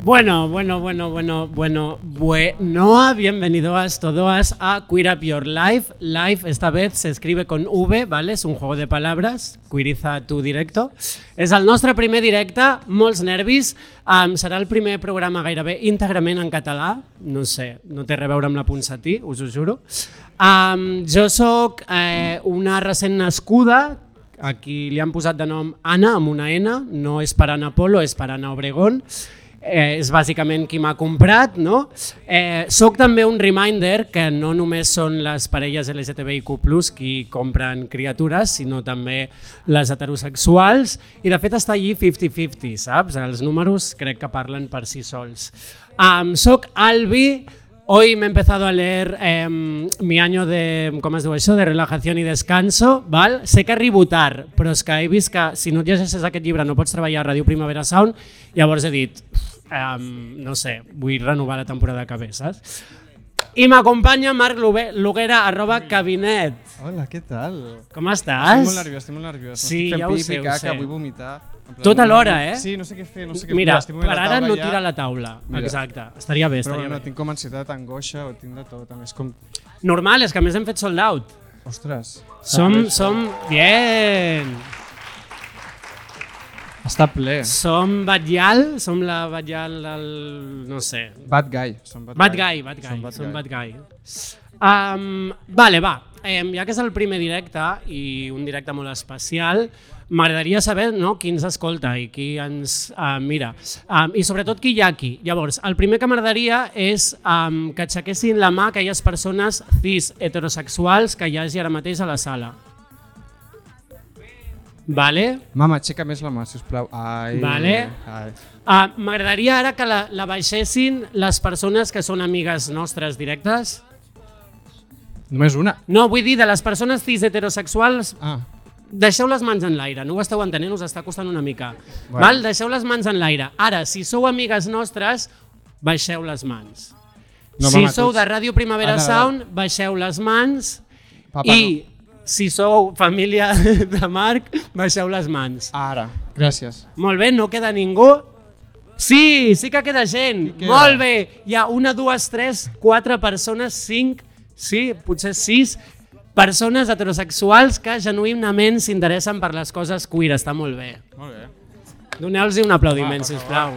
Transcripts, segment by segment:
Bueno, bueno, bueno, bueno, bueno, bueno, bienvenidos todos a Queer Up Your Life. Life esta vez se escribe con V, ¿vale? Es un juego de palabras, queeriza tu directo. És el nostre primer directe, molts nervis. Um, serà el primer programa gairebé íntegrament en català. No sé, no té res a veure amb la Ponsatí, us ho juro. Um, jo sóc eh, una recent nascuda, a qui li han posat de nom Anna, amb una N, no és per Anna Polo, és per Anna Obregón, eh, és bàsicament qui m'ha comprat, no? Eh, soc també un reminder que no només són les parelles LGTBIQ+, qui compren criatures, sinó també les heterosexuals, i de fet està allí 50-50, saps? Els números crec que parlen per si sols. Um, soc Albi, Hoy me he empezado a leer eh, mi año de, com es diu això, de relajació i descanso, val? sé que rebootar, però és que he vist que si no llegeixes aquest llibre no pots treballar a Ràdio Primavera Sound, llavors he dit, um, no sé, vull renovar la temporada que ve, saps? I m'acompanya Marc Luguera, arroba cabinet. Hola, què tal? Com Estic estàs? molt nerviós, estic molt nerviós. Sí, Estic ja ho sé, ho caca, sé. vull vomitar. Plan, Tot no- alhora, eh? Sí, no sé què fer, no sé què Mira, fer. estic movent per ara no ja. tira la taula. Mira. Exacte, estaria bé, Però estaria no, bé. tinc com ansietat, angoixa, ho tinc de tot. A més, com... Normal, és que a més hem fet sold out. Ostres. Som, som, bien. Està ple. Som Batllal, som la Batllal del... no sé. Bad guy. Som bad, Bad guy, bad guy, Som bad som guy. bad guy. Um, vale, va, um, ja que és el primer directe i un directe molt especial, m'agradaria saber no, qui ens escolta i qui ens uh, mira. Um, I sobretot qui hi ha aquí. Llavors, el primer que m'agradaria és um, que aixequessin la mà aquelles persones cis heterosexuals que hi hagi ara mateix a la sala. Vale? Mama, aixeca més la mà, sisplau. Ai. Vale. Ai. Uh, M'agradaria ara que la, la baixessin les persones que són amigues nostres directes. Només una? No, vull dir, de les persones cis heterosexuals, Ah, deixeu les mans en l'aire, no ho esteu entenent, us està costant una mica. Bueno. Val? Deixeu les mans en l'aire. Ara, si sou amigues nostres, baixeu les mans. No, si mama, sou de Ràdio Primavera Anna, Sound, baixeu les mans. Papa, I si sou família de Marc, baixeu les mans. Ara. Gràcies. Molt bé, no queda ningú? Sí, sí que queda gent. Queda? Molt bé. Hi ha una, dues, tres, quatre persones, cinc, sí, potser sis persones heterosexuals que genuïnament s'interessen per les coses queer. Està molt bé. Molt bé. Doneu-los un aplaudiment, sisplau.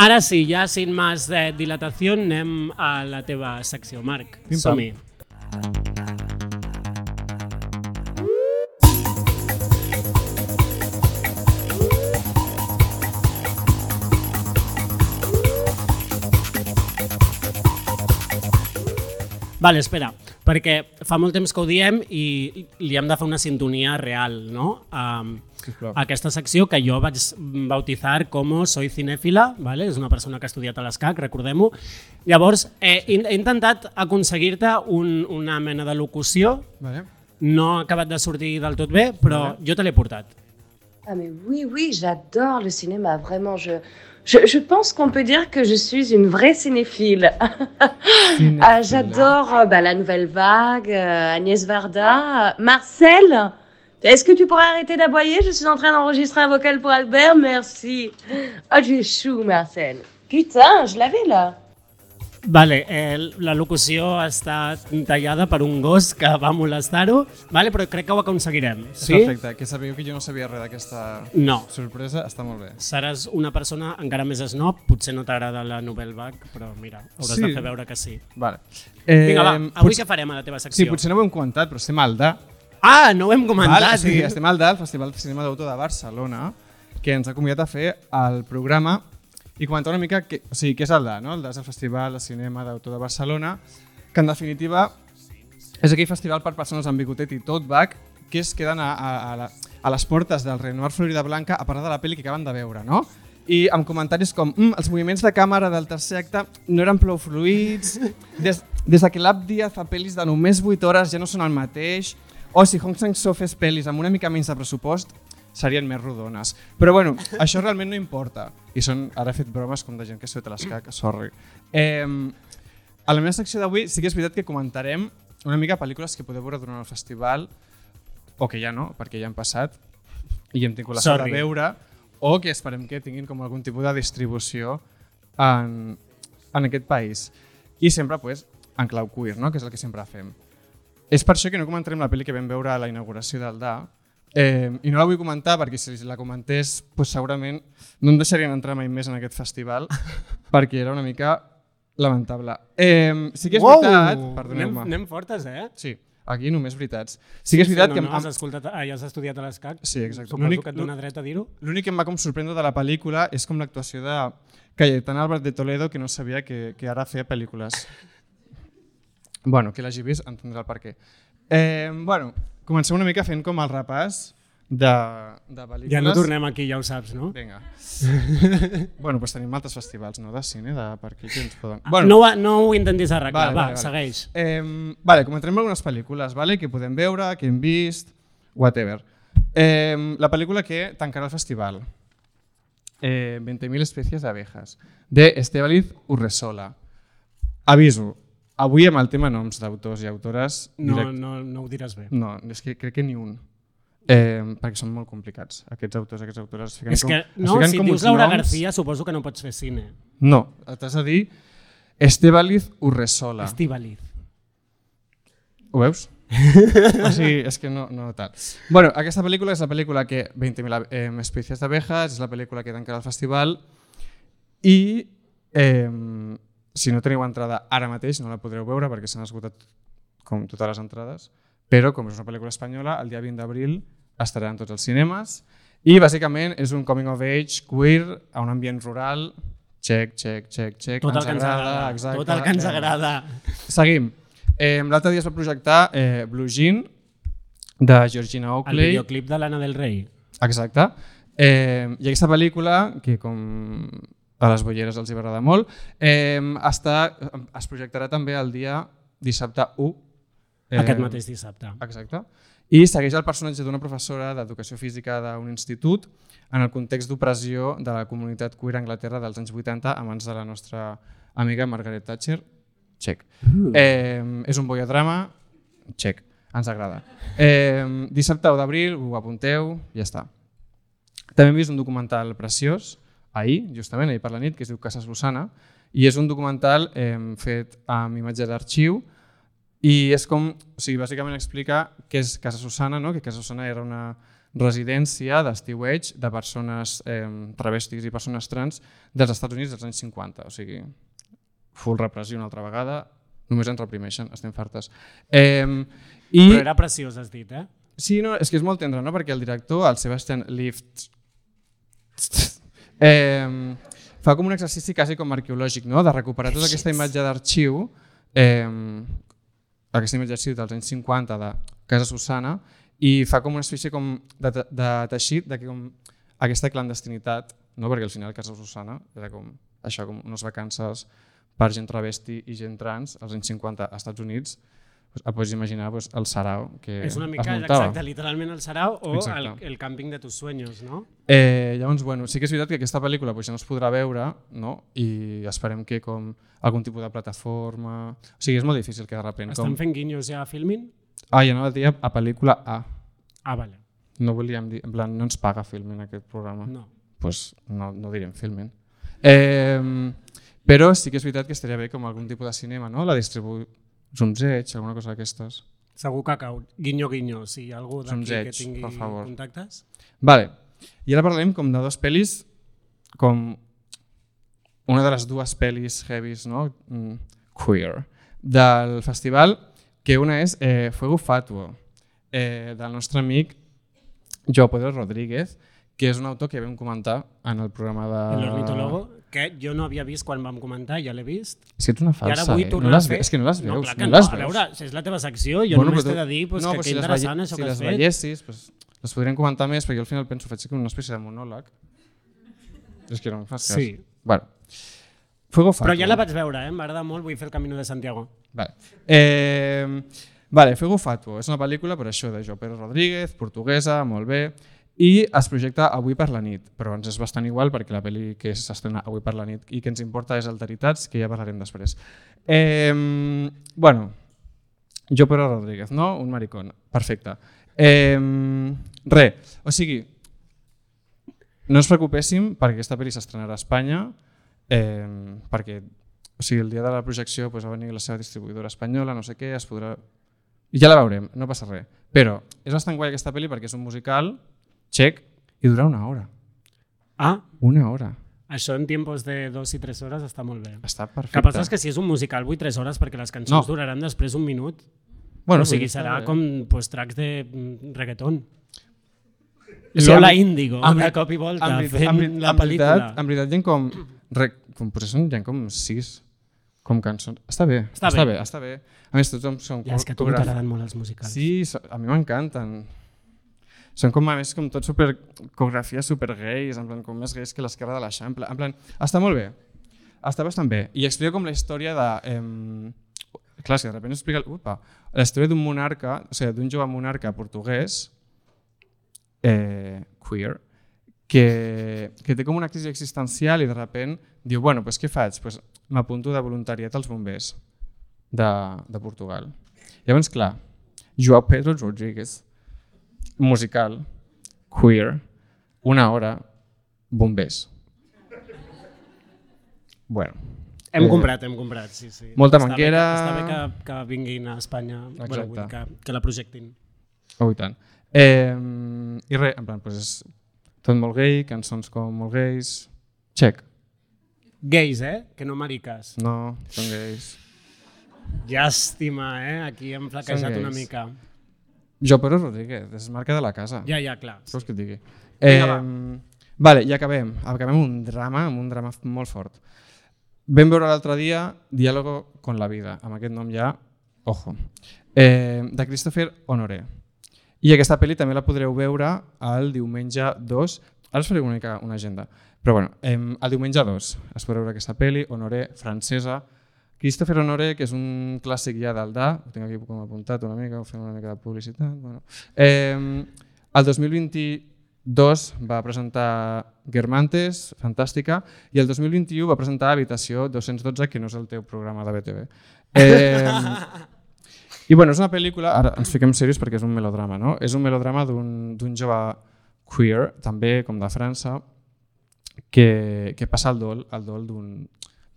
Ara sí, ja sin més de dilatació, anem a la teva secció, Marc. Som-hi. Vale, espera, perquè fa molt temps que ho diem i li hem de fer una sintonia real, no? Um, Sisplau. aquesta secció que jo vaig bautizar com Soy cinèfila, vale? és una persona que ha estudiat a l'ESCAC, recordem-ho. Llavors, eh, he, he intentat aconseguir-te un, una mena de locució, Vale. no ha acabat de sortir del tot bé, però jo te l'he portat. Ah mais oui, oui, j'adore le cinéma, vraiment. Je, je, je pense qu'on peut dire que je suis une vraie cinéphile. Ah, j'adore euh, bah, la nouvelle vague, euh, Agnès Varda, euh, Marcel. Est-ce que tu pourrais arrêter d'aboyer? Je suis en train d'enregistrer un vocal pour Albert, merci. Oh, tu es chou, Marcel. Putain, je l'avais là. Vale, eh, la locució està tallada per un gos que va molestar-ho, vale, però crec que ho aconseguirem. Sí? Sí? Perfecte, que sabíeu que jo no sabia res d'aquesta No. sorpresa, està molt bé. Seràs una persona encara més snob, potser no t'agrada la Nouvelle Vague, però mira, hauràs Sí. de fer veure que sí. Vale. Eh, Vinga, va, avui potser- què farem a la teva Sí, secció? potser no ho hem comentat, però estem al DA. Ah, no ho hem comentat. Val? Sí, estem al DA, el Festival de Cinema d'Autor de Barcelona, que ens ha convidat a fer el programa i comentar una mica que, o sigui, què és el DA, no? El DA és el Festival de Cinema d'Autor de Barcelona, que en definitiva és aquell festival per persones amb bigotet i tot back que es queden a, a, a, la, a les portes del Renoir Florida Blanca a parlar de la pel·li que acaben de veure, no? I amb comentaris com mm, els moviments de càmera del tercer acte no eren prou fluïds, des, des de que l'Ab Díaz fa pel·lis de només 8 hores ja no són el mateix, o si Hong Sang-soo fes pel·lis amb una mica menys de pressupost, serien més rodones. Però bueno, això realment no importa. I són, ara he fet bromes com de gent que s'ho té l'escac, sorry. Eh, a la meva secció d'avui sí que és veritat que comentarem una mica pel·lícules que podeu veure durant el festival, o que ja no, perquè ja han passat, i hem tingut la sort de veure, o que esperem que tinguin com algun tipus de distribució en, en aquest país. I sempre pues, en clau queer, no? que és el que sempre fem. És per això que no comentarem la pel·li que vam veure a la inauguració del DA, eh, i no la vull comentar perquè si la comentés pues, segurament no em deixarien entrar mai més en aquest festival perquè era una mica lamentable. Eh, sí que és veritat... anem, Perdoneu-me. anem fortes, eh? Sí, aquí només veritats. Sí que és veritat no, que... no, has, escoltat, ah, ja has estudiat a l'ESCAC? Sí, exacte. Suposo que et dona dret a dir-ho? L'únic que em va com sorprendre de la pel·lícula és com l'actuació de Cayetana Álvarez de Toledo, que no sabia que, que ara feia pel·lícules. Bueno, qui l'hagi vist entendrà el per què. Eh, bueno, comencem una mica fent com el repàs de, de pel·lícules. Ja no tornem aquí, ja ho saps, no? Vinga. bueno, doncs tenim altres festivals, no?, de cine, de per aquí que ens poden... Bueno. No, no ho intentis arreglar, Vale, va, vale, vale. segueix. Eh, vale, comentarem algunes pel·lícules vale, que podem veure, que hem vist, whatever. Eh, la pel·lícula que tancarà el festival, eh, 20.000 especies d'abejas, de Estebaliz Urresola. Aviso, avui amb el tema noms d'autors i autores... No, direct- no, no ho diràs bé. no, és que crec que ni un. Eh, perquè són molt complicats, aquests autors, aquestes autores. Es fiquen És que, com, no, si com dius Laura noms- García, suposo que no pots fer cine. No, t'has de dir Estebaliz Urresola. Estivaliz. Ho veus? o sigui, és que no, no tal. Bueno, aquesta pel·lícula és la pel·lícula que 20.000 eh, especies d'abejas, és la pel·lícula que tancarà el festival i eh, si no teniu entrada ara mateix no la podreu veure perquè s'han esgotat com totes les entrades, però com és una pel·lícula espanyola, el dia 20 d'abril estarà en tots els cinemes i bàsicament és un coming of age queer a un ambient rural check, check, check, check, Tot el que ens agrada. exacte. Tot el que ens Eh, agrada. Seguim. Eh, L'altre dia es va projectar eh, Blue Jean, de Georgina El Oakley. videoclip de l'Anna del Rei. Exacte. Eh, I aquesta pel·lícula, que com a les bolleres els hi va agradar molt, eh, està, es projectarà també el dia dissabte 1. Eh, Aquest mateix dissabte. Exacte. I segueix el personatge d'una professora d'educació física d'un institut en el context d'opressió de la comunitat queer a Anglaterra dels anys 80 a mans de la nostra amiga Margaret Thatcher. Check. Eh, és un boiodrama. Check. Ens agrada. Eh, dissabte 1 d'abril, ho apunteu, ja està. També hem vist un documental preciós, ahir, justament, ahir per la nit, que es diu Casa Susana, i és un documental eh, fet amb imatge d'arxiu i és com, o sigui, bàsicament explica què és Casa Susana, no? que Casa Susana era una residència d'estiueig de persones eh, travestis i persones trans dels Estats Units dels anys 50, o sigui, full repressió una altra vegada, només ens reprimeixen, estem fartes. Eh, i... Però era preciós, has dit, eh? Sí, no, és que és molt tendre, no? perquè el director, el Sebastian Lift, eh, fa com un exercici quasi com arqueològic, no? de recuperar tota aquesta imatge d'arxiu, eh, aquesta imatge d'arxiu dels anys 50 de Casa Susana, i fa com una espècie com de, de teixit de com aquesta clandestinitat, no? perquè al final Casa Susana era com això, com unes vacances per gent travesti i gent trans als anys 50 als Estats Units, pues, et pots imaginar pues, el sarau que És una mica, exacte, literalment el Sarau o el, Exacte. el camping de tus sueños, no? Eh, llavors, bueno, sí que és veritat que aquesta pel·lícula pues, ja no es podrà veure no? i esperem que com algun tipus de plataforma... O sigui, és molt difícil que de repent... Estan Com... fent guinyos ja a Filmin? Ah, ja anava a dir a pel·lícula A. Ah, vale. No volíem dir... En plan, no ens paga Filmin aquest programa. No. pues no, no direm Filmin. Eh, però sí que és veritat que estaria bé com algun tipus de cinema, no? La distribu... Zumzeig, alguna cosa d'aquestes. Segur que cau. Guinyo, guinyo. Si hi ha algú d'aquí que tingui per favor. contactes. Vale. I ara parlem com de dos pel·lis, com una de les dues pel·lis heavies, no? Mm, queer, del festival, que una és eh, Fuego Fatuo, eh, del nostre amic Joao Pedro Rodríguez, que és un autor que vam comentar en el programa de... El ornitólogo, que jo no havia vist quan vam comentar, ja l'he vist. És que ets una I ara falsa, vull eh? No les a És que no les veus, clar no, que les A veus. veure, si és la teva secció, jo Bueno, només t'he de dir pues, no, que que si les interessant això si que has les fet. veiessis, pues, les podríem comentar més, perquè jo al final penso, faig una espècie de monòleg. És que no em fas cas. Sí. Bueno. Fuego Fatuo. Però ja la vaig veure, eh? m'agrada molt, vull fer el Camino de Santiago. Vale. Eh, vale, Fuego Fatuo és una pel·lícula per això de Jo Pérez Rodríguez, portuguesa, molt bé, i es projecta avui per la nit, però ens és bastant igual perquè la pel·li que s'estrena avui per la nit i que ens importa és Alteritats, que ja parlarem després. Eh, bueno, Jo Pérez Rodríguez, no? Un maricón. Perfecte. Eh, re, o sigui, no ens preocupéssim perquè aquesta pel·li s'estrenarà a Espanya, eh, perquè o sigui, el dia de la projecció pues, va venir la seva distribuïdora espanyola, no sé què, es podrà... Ja la veurem, no passa res. Però és bastant guai aquesta pel·li perquè és un musical txec i dura una hora. Ah, Una hora. això en tiempos de dos i tres hores està molt bé. Està El perfecte. que passa és que si és un musical vull tres hores perquè les cançons No. duraran després un minut. bueno, o sigui, serà bé. com pues, tracks de mm, reggaeton. Lola en- Índigo, en de cop i volta, veri- fent en veri- la pel·lícula. Veritat, en veritat, hi ha com... Re, com potser són, hi ha com sis com cançons. Està bé, Està està, bé. bé. està bé. A més, tothom són Ja, és que a tu t'agraden molt els musicals. Sí, a mi m'encanten. Són com a més com tot super coreografies super gais, en plan com més gais que l'esquerra de l'Eixample. En plan, està molt bé. Està bastant bé. I explica com la història de... Eh, clar, si de sobte explica upa, la història d'un monarca, o sigui, d'un jove monarca portuguès eh, queer que, que té com una crisi existencial i de sobte diu, bueno, pues què faig? Pues m'apunto de voluntariat als bombers de, de Portugal. Llavors, clar, Joao Pedro Rodríguez, musical, queer, una hora, bombers. Bueno, Hem Eh, comprat, hem comprat, sí, sí. molta Està bé que- manquera. Està bé que, que vinguin a Espanya, bueno, Exacte. vull dir que, que la projectin. oh, i tant. Eh, I res, en plan, pues és tot molt gay, cançons com molt gais, check. Gais, eh? Que no mariques. No, són gais. Llàstima, eh? Aquí hem flaquejat una mica. Jo, però Rodríguez, és marca de la casa. Ja, ja, clar. Què vols que et digui? Vinga, Eh, va. vale, i acabem. Acabem amb un drama, amb un drama molt fort. Vam veure l'altre dia Diálogo con la vida, amb aquest nom ja, ojo, eh, de Christopher Honoré. I aquesta pel·li també la podreu veure el diumenge 2, ara us faré una mica una agenda, però bueno, eh, el diumenge 2 es podrà veure aquesta pel·li, Honoré, francesa, Christopher Honoré, que és un clàssic ja d'Aldà, ho tinc aquí com apuntat una mica, fem una mica de publicitat. Bueno. Eh, el 2022 va presentar Guermantes, fantàstica, i el 2021 va presentar Habitació 212, que no és el teu programa de BTV. Eh, I bueno, és una pel·lícula, ara ens fiquem serios perquè és un melodrama, no? És un melodrama d'un jove queer, també com de França, que, que passa el dol, el dol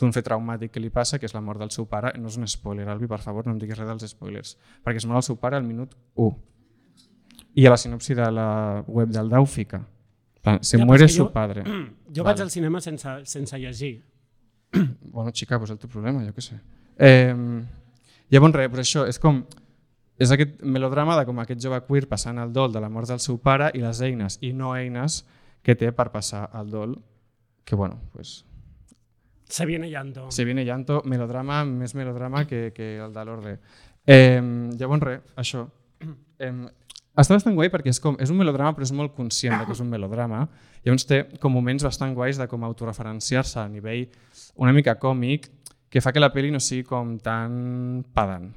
d'un fet traumàtic que li passa, que és la mort del seu pare. No és un spoiler, Albi, per favor, no em diguis res dels spoilers. Perquè es mor el seu pare al minut 1. I a la sinopsi de la web del Dau fica. Se Ja, muere su jo- padre. Jo vaig al cinema sense, sense llegir. Bueno, xica, pues el teu problema, jo què sé. Eh, llavors, res, però això és com... És aquest melodrama de com aquest jove queer passant el dol de la mort del seu pare i les eines i no eines que té per passar el dol, que bueno, pues, Se viene llanto. se viene llanto, melodrama, més melodrama que, que el de l'ordre. Eh, llavors, res, això. Eh, està bastant guai perquè és, com, és un melodrama però és molt conscient que és un melodrama. Llavors té com moments bastant guais de com autoreferenciar-se a nivell una mica còmic que fa que la pel·li no sigui com tan pedant.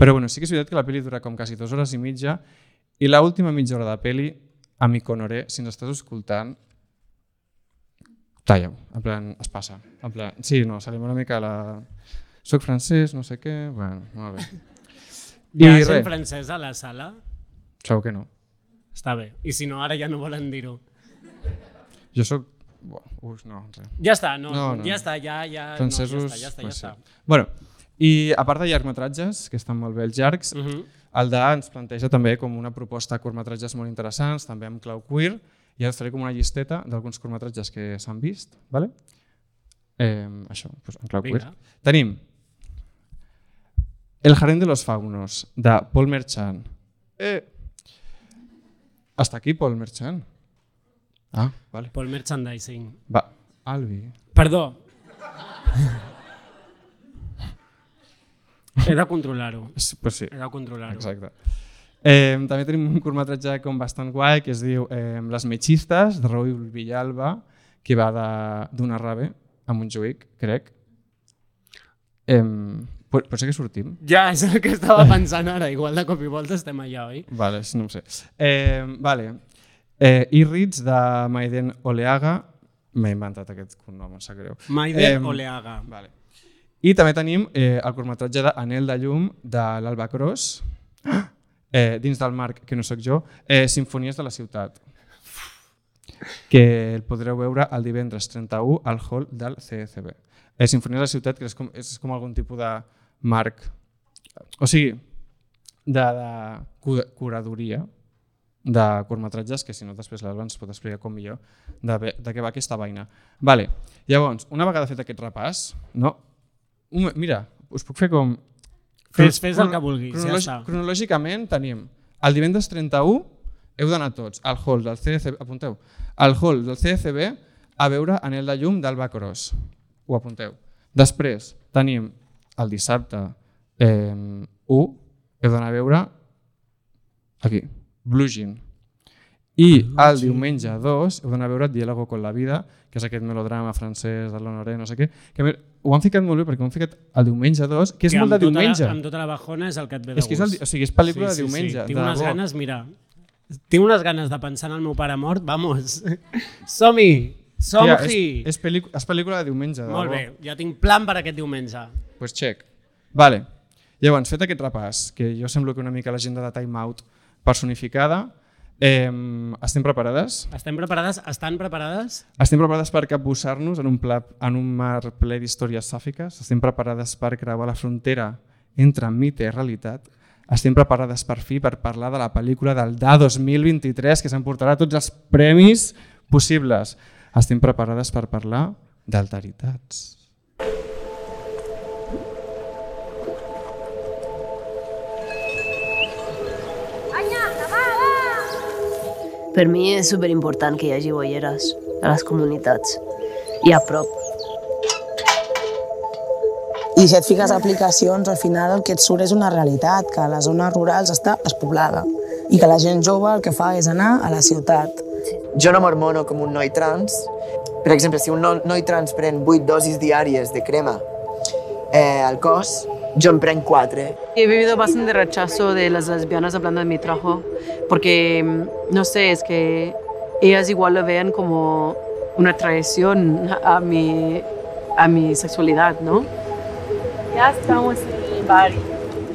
Però bueno, sí que és veritat que la pel·li dura com quasi dues hores i mitja i l última mitja hora de pel·li, amic Honoré, si ens estàs escoltant, talla-ho, en plan, es passa. En plan, sí, no, salim una mica a la... Soc francès, no sé què, bueno, molt bé. Hi ha I gent res, francesa a la sala? segur que no. Està bé. I si no, ara ja no volen dir-ho. Jo sóc... Uf, no, res. Ja està, no, No, no, ja està, ja, ja, Francesos, no, ja està, ja pues està. sí. Ja està. Bueno, i a part de llargmetratges, que estan molt bé els llargs, Uh -huh. el DA ens planteja també com una proposta de curtmetratges molt interessants, també amb clau queer, i ara faré com una llisteta d'alguns curtmetratges que s'han vist, ¿vale? Eh, això, doncs en clau Vinga. queer. Tenim El jardín de los faunos, de Paul Merchant. Eh, hasta aquí Paul Merchant. Ah, vale. Pel merchandising. Va, Albi. Perdó. He de controlar-ho. Pues sí, He de controlar-ho. exacte. Eh, també tenim un curtmetratge com bastant guai que es diu eh, Les Mechistes, de Raúl Villalba, que va d'una rave a Montjuïc, crec. Eh, pot, pot ser que sortim? Ja, és el que estava pensant ara. Igual de cop i volta estem allà, oi? Vale, no ho sé. Eh, vale. Eh, Irrits de Maiden Oleaga. M'he inventat aquest cognom, em sap greu. Maide Em, Oleaga. Vale. I també tenim eh, el curtmetratge d'Anel de llum de l'Alba Cross, eh, dins del marc que no sóc jo, eh, Sinfonies de la ciutat, que el podreu veure el divendres 31 al hall del CECB. Eh, Sinfonies de la ciutat que és com, és com algun tipus de marc, o sigui, de, de cu- curadoria de curtmetratges, que si no després l'Alba ens pot explicar com millor de, de què va aquesta vaina. Vale. Llavors, una vegada fet aquest repàs, no? Mira, us puc fer com... Fes- fes el que vulguis, ja està. Cronològicament tenim el divendres 31 heu d'anar tots al hall del CDCB, apunteu, al hall del CDCB a veure Anel de llum d'Alba Cross. Ho apunteu. Després tenim el dissabte eh, 1, heu d'anar a veure aquí, Blue Jean. I el diumenge 2 heu d'anar a veure Diálogo con la vida, que és aquest melodrama francès de l'Honoré, no sé què, que a més, ho han ficat molt bé perquè ho han ficat el diumenge 2, que és Que molt de tota diumenge. La, amb tota la bajona és el que et ve de És que és, el, o sigui, és pel·lícula de diumenge. Tinc de unes debò. ganes, mira, tinc unes ganes de pensar en el meu pare mort, vamos, som-hi, Tia, som-hi. és, és, pel·lícula, és pel·lícula de diumenge. De Molt debò. bé, ja tinc plan per aquest diumenge. pues check. Vale. Llavors, fet aquest repàs, que jo semblo que una mica l'agenda de Time Out personificada, eh, estem preparades? Estem preparades? Estan preparades? Estem preparades per capbussar-nos en un, pla, en un mar ple d'històries sàfiques? Estem preparades per creuar la frontera entre mite i realitat? Estem preparades per fi per parlar de la pel·lícula del DA 2023 que s'emportarà tots els premis possibles? Estem preparades per parlar d'alteritats? Per mi és superimportant que hi hagi boieres a les comunitats i a prop. I si et fiques a aplicacions, al final el que et surt és una realitat, que a les zones rurals està despoblada i que la gent jove el que fa és anar a la ciutat. Jo no m'hormono com un noi trans. Per exemple, si un no- noi trans pren 8 dosis diàries de crema eh, al cos, en prenc 4. He vivido bastante rechazo de las lesbianas hablando de mi trabajo, porque, mm, no sé, es que ellas igual lo vean como una traición a mi, a mi sexualidad, ¿no? Ya estamos en el bar.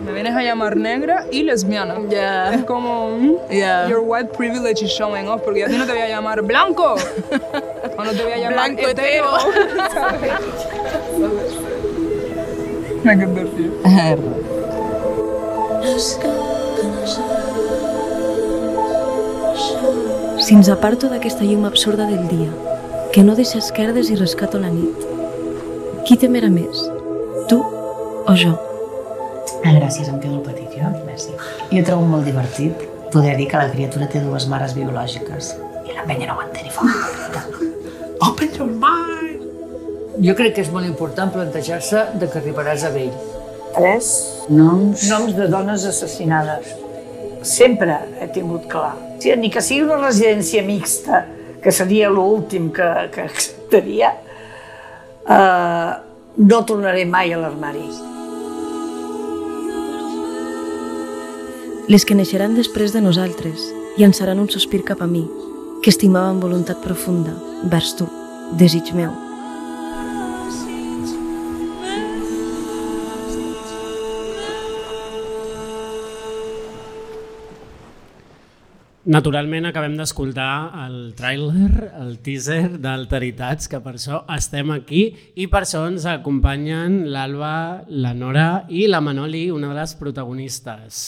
Me vienes a llamar negra y lesbiana. Ya. Es como, mm, Ya. your white privilege is showing off, porque yo a ti no te voy a llamar blanco. o no te voy a llamar Blanco hetero. Divertido. Si ens aparto d'aquesta llum absurda del dia, que no deixa esquerdes i rescato la nit, qui temerà més? Tu o jo? Ah, gràcies, em quedo petit jo. Merci. Jo trobo molt divertit poder dir que la criatura té dues mares biològiques i la penya no ho entén i fa Open your mind! Jo crec que és molt important plantejar-se de que arribaràs a vell. Tres Noms? noms de dones assassinades. Sempre he tingut clar. Sí, ni que sigui una residència mixta, que seria l'últim que, que acceptaria, eh, no tornaré mai a l'armari. Les que neixeran després de nosaltres llançaran un sospir cap a mi, que estimava amb voluntat profunda, vers tu, desig meu. Naturalment acabem d'escoltar el tràiler, el teaser d'Alteritats, que per això estem aquí i per això ens acompanyen l'Alba, la Nora i la Manoli, una de les protagonistes.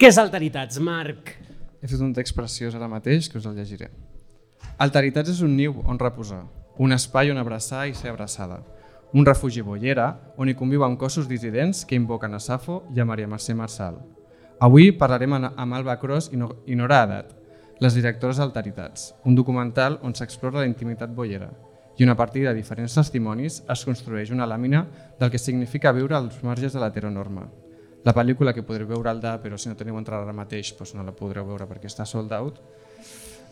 Què és Alteritats, Marc? He fet un text preciós ara mateix que us el llegiré. Alteritats és un niu on reposar, un espai on abraçar i ser abraçada, un refugi bollera on hi conviuen cossos dissidents que invoquen a Safo i a Maria Mercè Marçal. Avui parlarem amb Alba Cros i No- i Nora Adat, les directores d'Alteritats, un documental on s'explora la intimitat bollera i on a partir de diferents testimonis es construeix una làmina del que significa viure als marges de l'heteronorma. la pel·lícula que podreu veure al DA, però si no teniu entrada ara mateix doncs no la podreu veure perquè està sold out,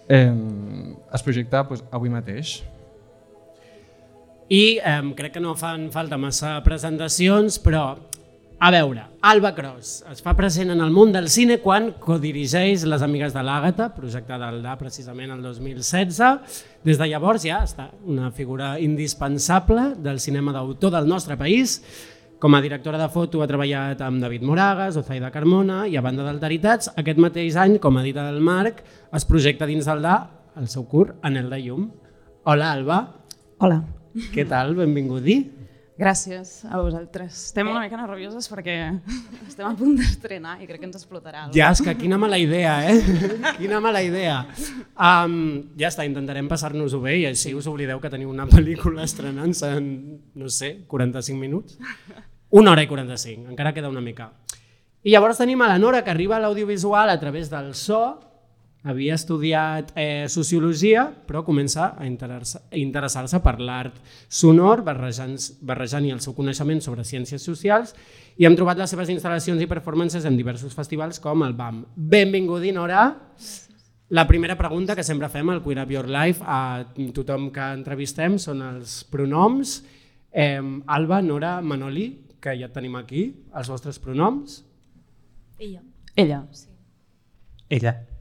eh, es projecta doncs, avui mateix. I eh, crec que no fan falta massa presentacions, però a veure, Alba Cross es fa present en el món del cine quan codirigeix Les amigues de l'Àgata, projecte del DA precisament el 2016. Des de llavors ja està una figura indispensable del cinema d'autor del nostre país. Com a directora de foto ha treballat amb David Moragas, Ozaida Carmona i a banda d'alteritats, aquest mateix any, com a dita del Marc, es projecta dins del DA el seu curt Anel de llum. Hola, Alba. Hola. Què tal? Benvingudi. Gràcies a vosaltres. Estem una mica nervioses perquè estem a punt d'estrenar i crec que ens explotarà. Ja, és que quina mala idea, eh? quina mala idea. Um, ja està, intentarem passar-nos-ho bé i així us oblideu que teniu una pel·lícula estrenant-se en, no sé, 45 minuts. Una hora i 45, encara queda una mica. I llavors tenim a la Nora que arriba a l'audiovisual a través del so, havia estudiat eh, sociologia, però comença a interessar-se interessar per l'art sonor, barrejant, barrejant el seu coneixement sobre ciències socials, i hem trobat les seves instal·lacions i performances en diversos festivals com el BAM. Benvingudi, Nora. La primera pregunta que sempre fem al Queer Up Your Life a tothom que entrevistem són els pronoms. Eh, Alba, Nora, Manoli, que ja tenim aquí, els vostres pronoms. Ella. Ella. Sí. Ella.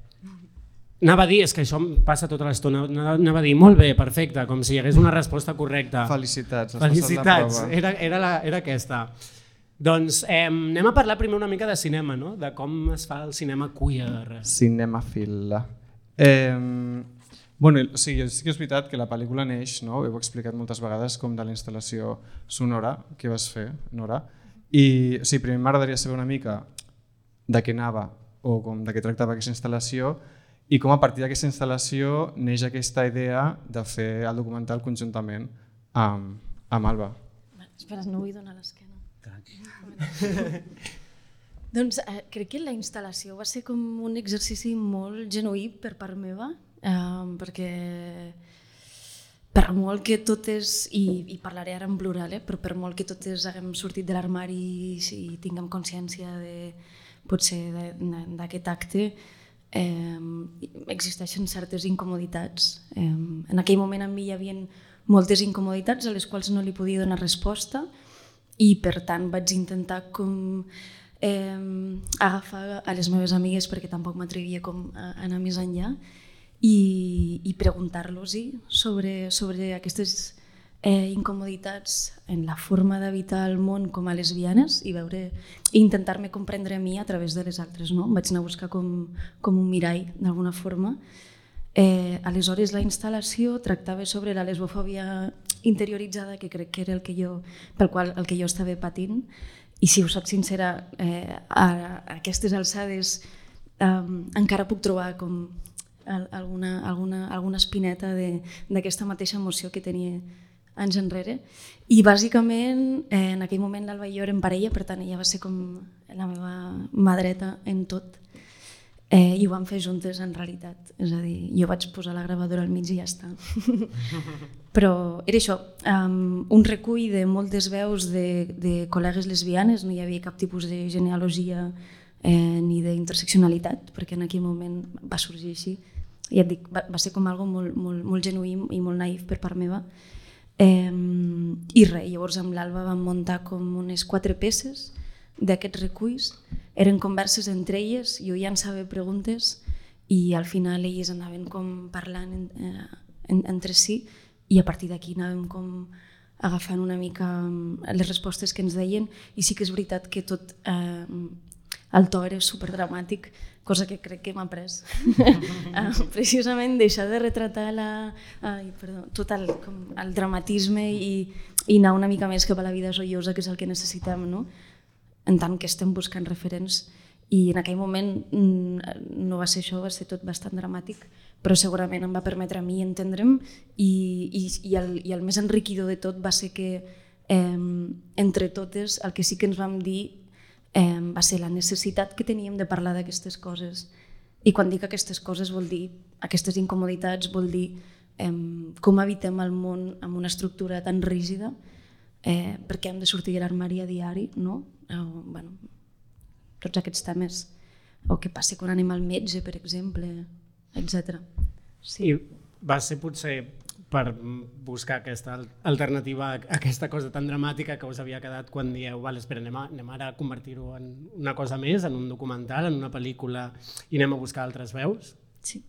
Anava a dir, és que això em passa tota l'estona, anava a dir, molt bé, perfecte, com si hi hagués una resposta correcta. Felicitats, Felicitats, era, era, la, era aquesta. Doncs eh, anem a parlar primer una mica de cinema, no? de com es fa el cinema queer. Cinemafil. Eh, bueno, o sigui, sí que és veritat que la pel·lícula neix, no? ho heu explicat moltes vegades, com de la instal·lació sonora que vas fer, Nora. I o sigui, primer m'agradaria saber una mica de què anava o com de què tractava aquesta instal·lació i com a partir d'aquesta instal·lació neix aquesta idea de fer el documental conjuntament amb, amb Alba. Espera, no vull donar l'esquena. doncs eh, crec que la instal·lació va ser com un exercici molt genuí per part meva, eh, perquè per molt que totes, i, i parlaré ara en plural, eh, però per molt que totes haguem sortit de l'armari i, i tinguem consciència de, potser d'aquest acte, eh, existeixen certes incomoditats. Eh, en aquell moment en mi hi havia moltes incomoditats a les quals no li podia donar resposta i per tant vaig intentar com eh, agafar a les meves amigues perquè tampoc m'atrevia com a anar més enllà i, i preguntar-los sobre, sobre aquestes eh, incomoditats en la forma d'habitar el món com a lesbianes i veure i intentar-me comprendre a mi a través de les altres. No? Em vaig anar a buscar com, com un mirall d'alguna forma. Eh, aleshores la instal·lació tractava sobre la lesbofòbia interioritzada que crec que era el que jo, pel qual el que jo estava patint i si us soc sincera eh, a, a aquestes alçades eh, encara puc trobar com alguna, alguna, alguna espineta d'aquesta mateixa emoció que tenia anys enrere. I bàsicament eh, en aquell moment l'Alba i jo érem parella, per tant ella va ser com la meva mà dreta en tot. Eh, I ho vam fer juntes en realitat. És a dir, jo vaig posar la gravadora al mig i ja està. Però era això, um, un recull de moltes veus de, de col·legues lesbianes, no hi havia cap tipus de genealogia eh, ni d'interseccionalitat, perquè en aquell moment va sorgir així. I et dic, va, va ser com algo molt, molt, molt genuí i molt naïf per part meva. Eh, I res, llavors amb l'Alba vam muntar com unes quatre peces d'aquests reculls. Eren converses entre elles, jo llançava preguntes i al final elles anaven com parlant en, eh, en, entre si i a partir d'aquí anàvem com agafant una mica mm, les respostes que ens deien i sí que és veritat que tot eh, el to era superdramàtic cosa que crec que m'ha après. uh, precisament deixar de retratar la, ai, perdó, tot el, com el dramatisme i, i anar una mica més cap a la vida joiosa, que és el que necessitem, no? en tant que estem buscant referents. I en aquell moment mm, no va ser això, va ser tot bastant dramàtic, però segurament em va permetre a mi entendre'm i, i, i, el, i el més enriquidor de tot va ser que eh, entre totes el que sí que ens vam dir eh, va ser la necessitat que teníem de parlar d'aquestes coses. I quan dic aquestes coses vol dir, aquestes incomoditats vol dir eh, com habitem el món amb una estructura tan rígida, eh, perquè hem de sortir de l'armari a diari, no? Eh, bueno, tots aquests temes. O què passa quan anem al metge, per exemple, etc. Sí. Va ser potser per buscar aquesta alternativa a aquesta cosa tan dramàtica que us havia quedat quan dieu, vale, espera, anem, a, anem ara a convertir-ho en una cosa més, en un documental, en una pel·lícula, i anem a buscar altres veus? Sí.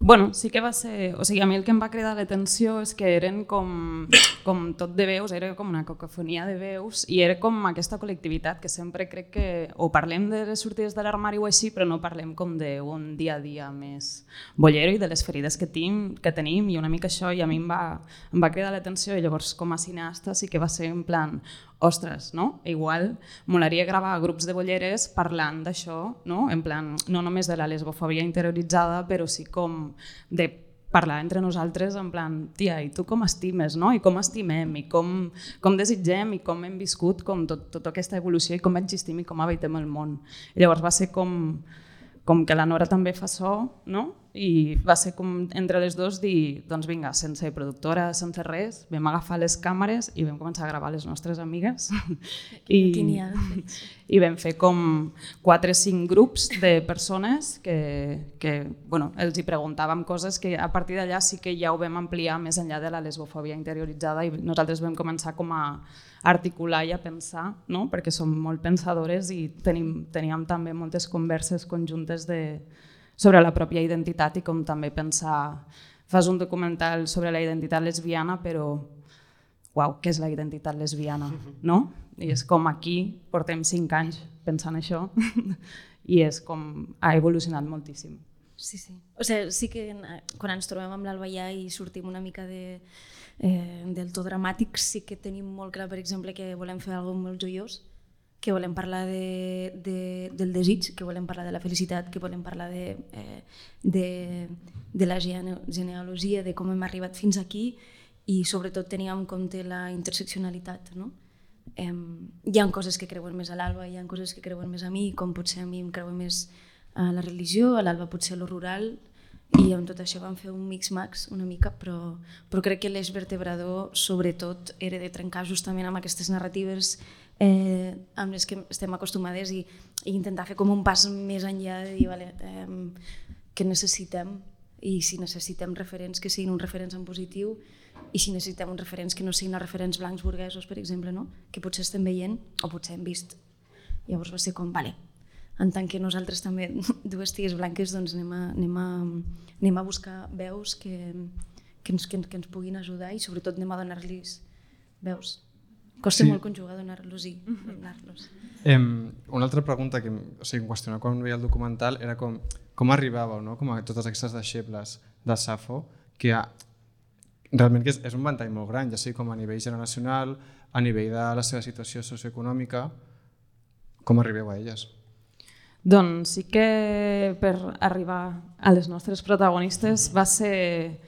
Bueno, sí que va ser... O sigui, a mi el que em va cridar l'atenció és que eren com, com tot de veus, era com una cacofonia de veus i era com aquesta col·lectivitat que sempre crec que o parlem de les sortides de l'armari o així, però no parlem com d'un dia a dia més bollero i de les ferides que, tim, que tenim i una mica això i a mi em va, em va cridar l'atenció i llavors com a cineasta sí que va ser en plan ostres, no? Igual molaria gravar grups de bolleres parlant d'això, no? En plan, no només de la lesbofòbia interioritzada, però sí com de parlar entre nosaltres en plan, tia, i tu com estimes, no? I com estimem, i com, com desitgem, i com hem viscut com tot, tota aquesta evolució, i com existim i com habitem el món. I llavors va ser com, com que la Nora també fa so, no? I va ser com entre les dues dir, doncs vinga, sense productora, sense res, vam agafar les càmeres i vam començar a gravar les nostres amigues. I, I vam fer com 4 o 5 grups de persones que, que bueno, els hi preguntàvem coses que a partir d'allà sí que ja ho vam ampliar més enllà de la lesbofòbia interioritzada i nosaltres vam començar com a articular i a pensar, no? perquè som molt pensadores i tenim, teníem també moltes converses conjuntes de, sobre la pròpia identitat i com també pensar... Fas un documental sobre la identitat lesbiana, però uau, què és la identitat lesbiana? No? I és com aquí portem cinc anys pensant això i és com ha evolucionat moltíssim. Sí, sí. O sigui, sí que quan ens trobem amb l'Alba ja i sortim una mica de, eh, del to dramàtic, sí que tenim molt clar, per exemple, que volem fer alguna molt joiós, que volem parlar de, de, del desig, que volem parlar de la felicitat, que volem parlar de, eh, de, de la genealogia, de com hem arribat fins aquí i sobretot tenir en compte la interseccionalitat. No? Eh, hi ha coses que creuen més a l'Alba, hi ha coses que creuen més a mi, com potser a mi em creuen més a la religió, a l'Alba potser a lo rural, i amb tot això vam fer un mix-max una mica, però, però crec que l'eix vertebrador sobretot era de trencar justament amb aquestes narratives eh, amb les que estem acostumades i, i intentar fer com un pas més enllà de dir vale, eh, que necessitem i si necessitem referents que siguin uns referents en positiu i si necessitem uns referents que no siguin els referents blancs burguesos, per exemple, no? que potser estem veient o potser hem vist. Llavors va ser com, vale, en tant que nosaltres també, dues ties blanques, doncs anem a, anem a, anem a buscar veus que, que, ens, que, que ens puguin ajudar i sobretot anem a donar-los veus Costa sí. molt conjugar donar-los i donar-los. Eh, una altra pregunta que o sigui, em qüestionava quan veia el documental era com, com arribàveu no? com a totes aquestes deixebles de Safo, que ha, realment que és, és un ventall molt gran, ja sigui com a nivell generacional, a nivell de la seva situació socioeconòmica, com arribeu a elles? Doncs sí que per arribar a les nostres protagonistes va ser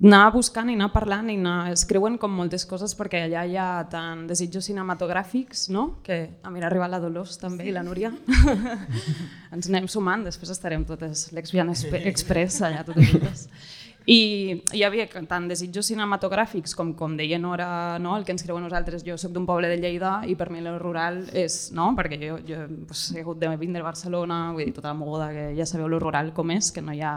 anar buscant i anar parlant i anar... Es creuen com moltes coses perquè allà hi ha tant desitjos cinematogràfics, no? que a mi ha arribat la Dolors també sí. i la Núria. Ens anem sumant, després estarem totes l'Exvian Express allà totes juntes. I hi havia tant desitjos cinematogràfics com, com deia Nora, no? el que ens creuen nosaltres, jo sóc d'un poble de Lleida i per mi el rural és, no? perquè jo, jo pues, he hagut de vindre a Barcelona, vull dir, tota la moguda que ja sabeu el rural com és, que no hi ha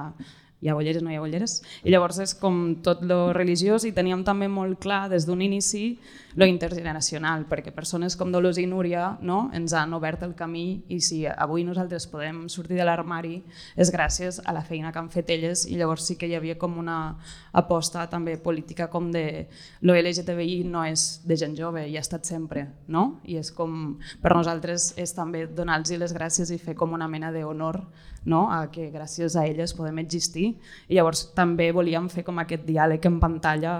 hi ha bolleres, no hi ha bolleres. I llavors és com tot lo religiós i teníem també molt clar des d'un inici lo intergeneracional, perquè persones com Dolors i Núria no, ens han obert el camí i si avui nosaltres podem sortir de l'armari és gràcies a la feina que han fet elles i llavors sí que hi havia com una aposta també política com de lo LGTBI no és de gent jove i ha estat sempre, no? I és com per nosaltres és també donar-los les gràcies i fer com una mena d'honor no? a que gràcies a elles podem existir i llavors també volíem fer com aquest diàleg en pantalla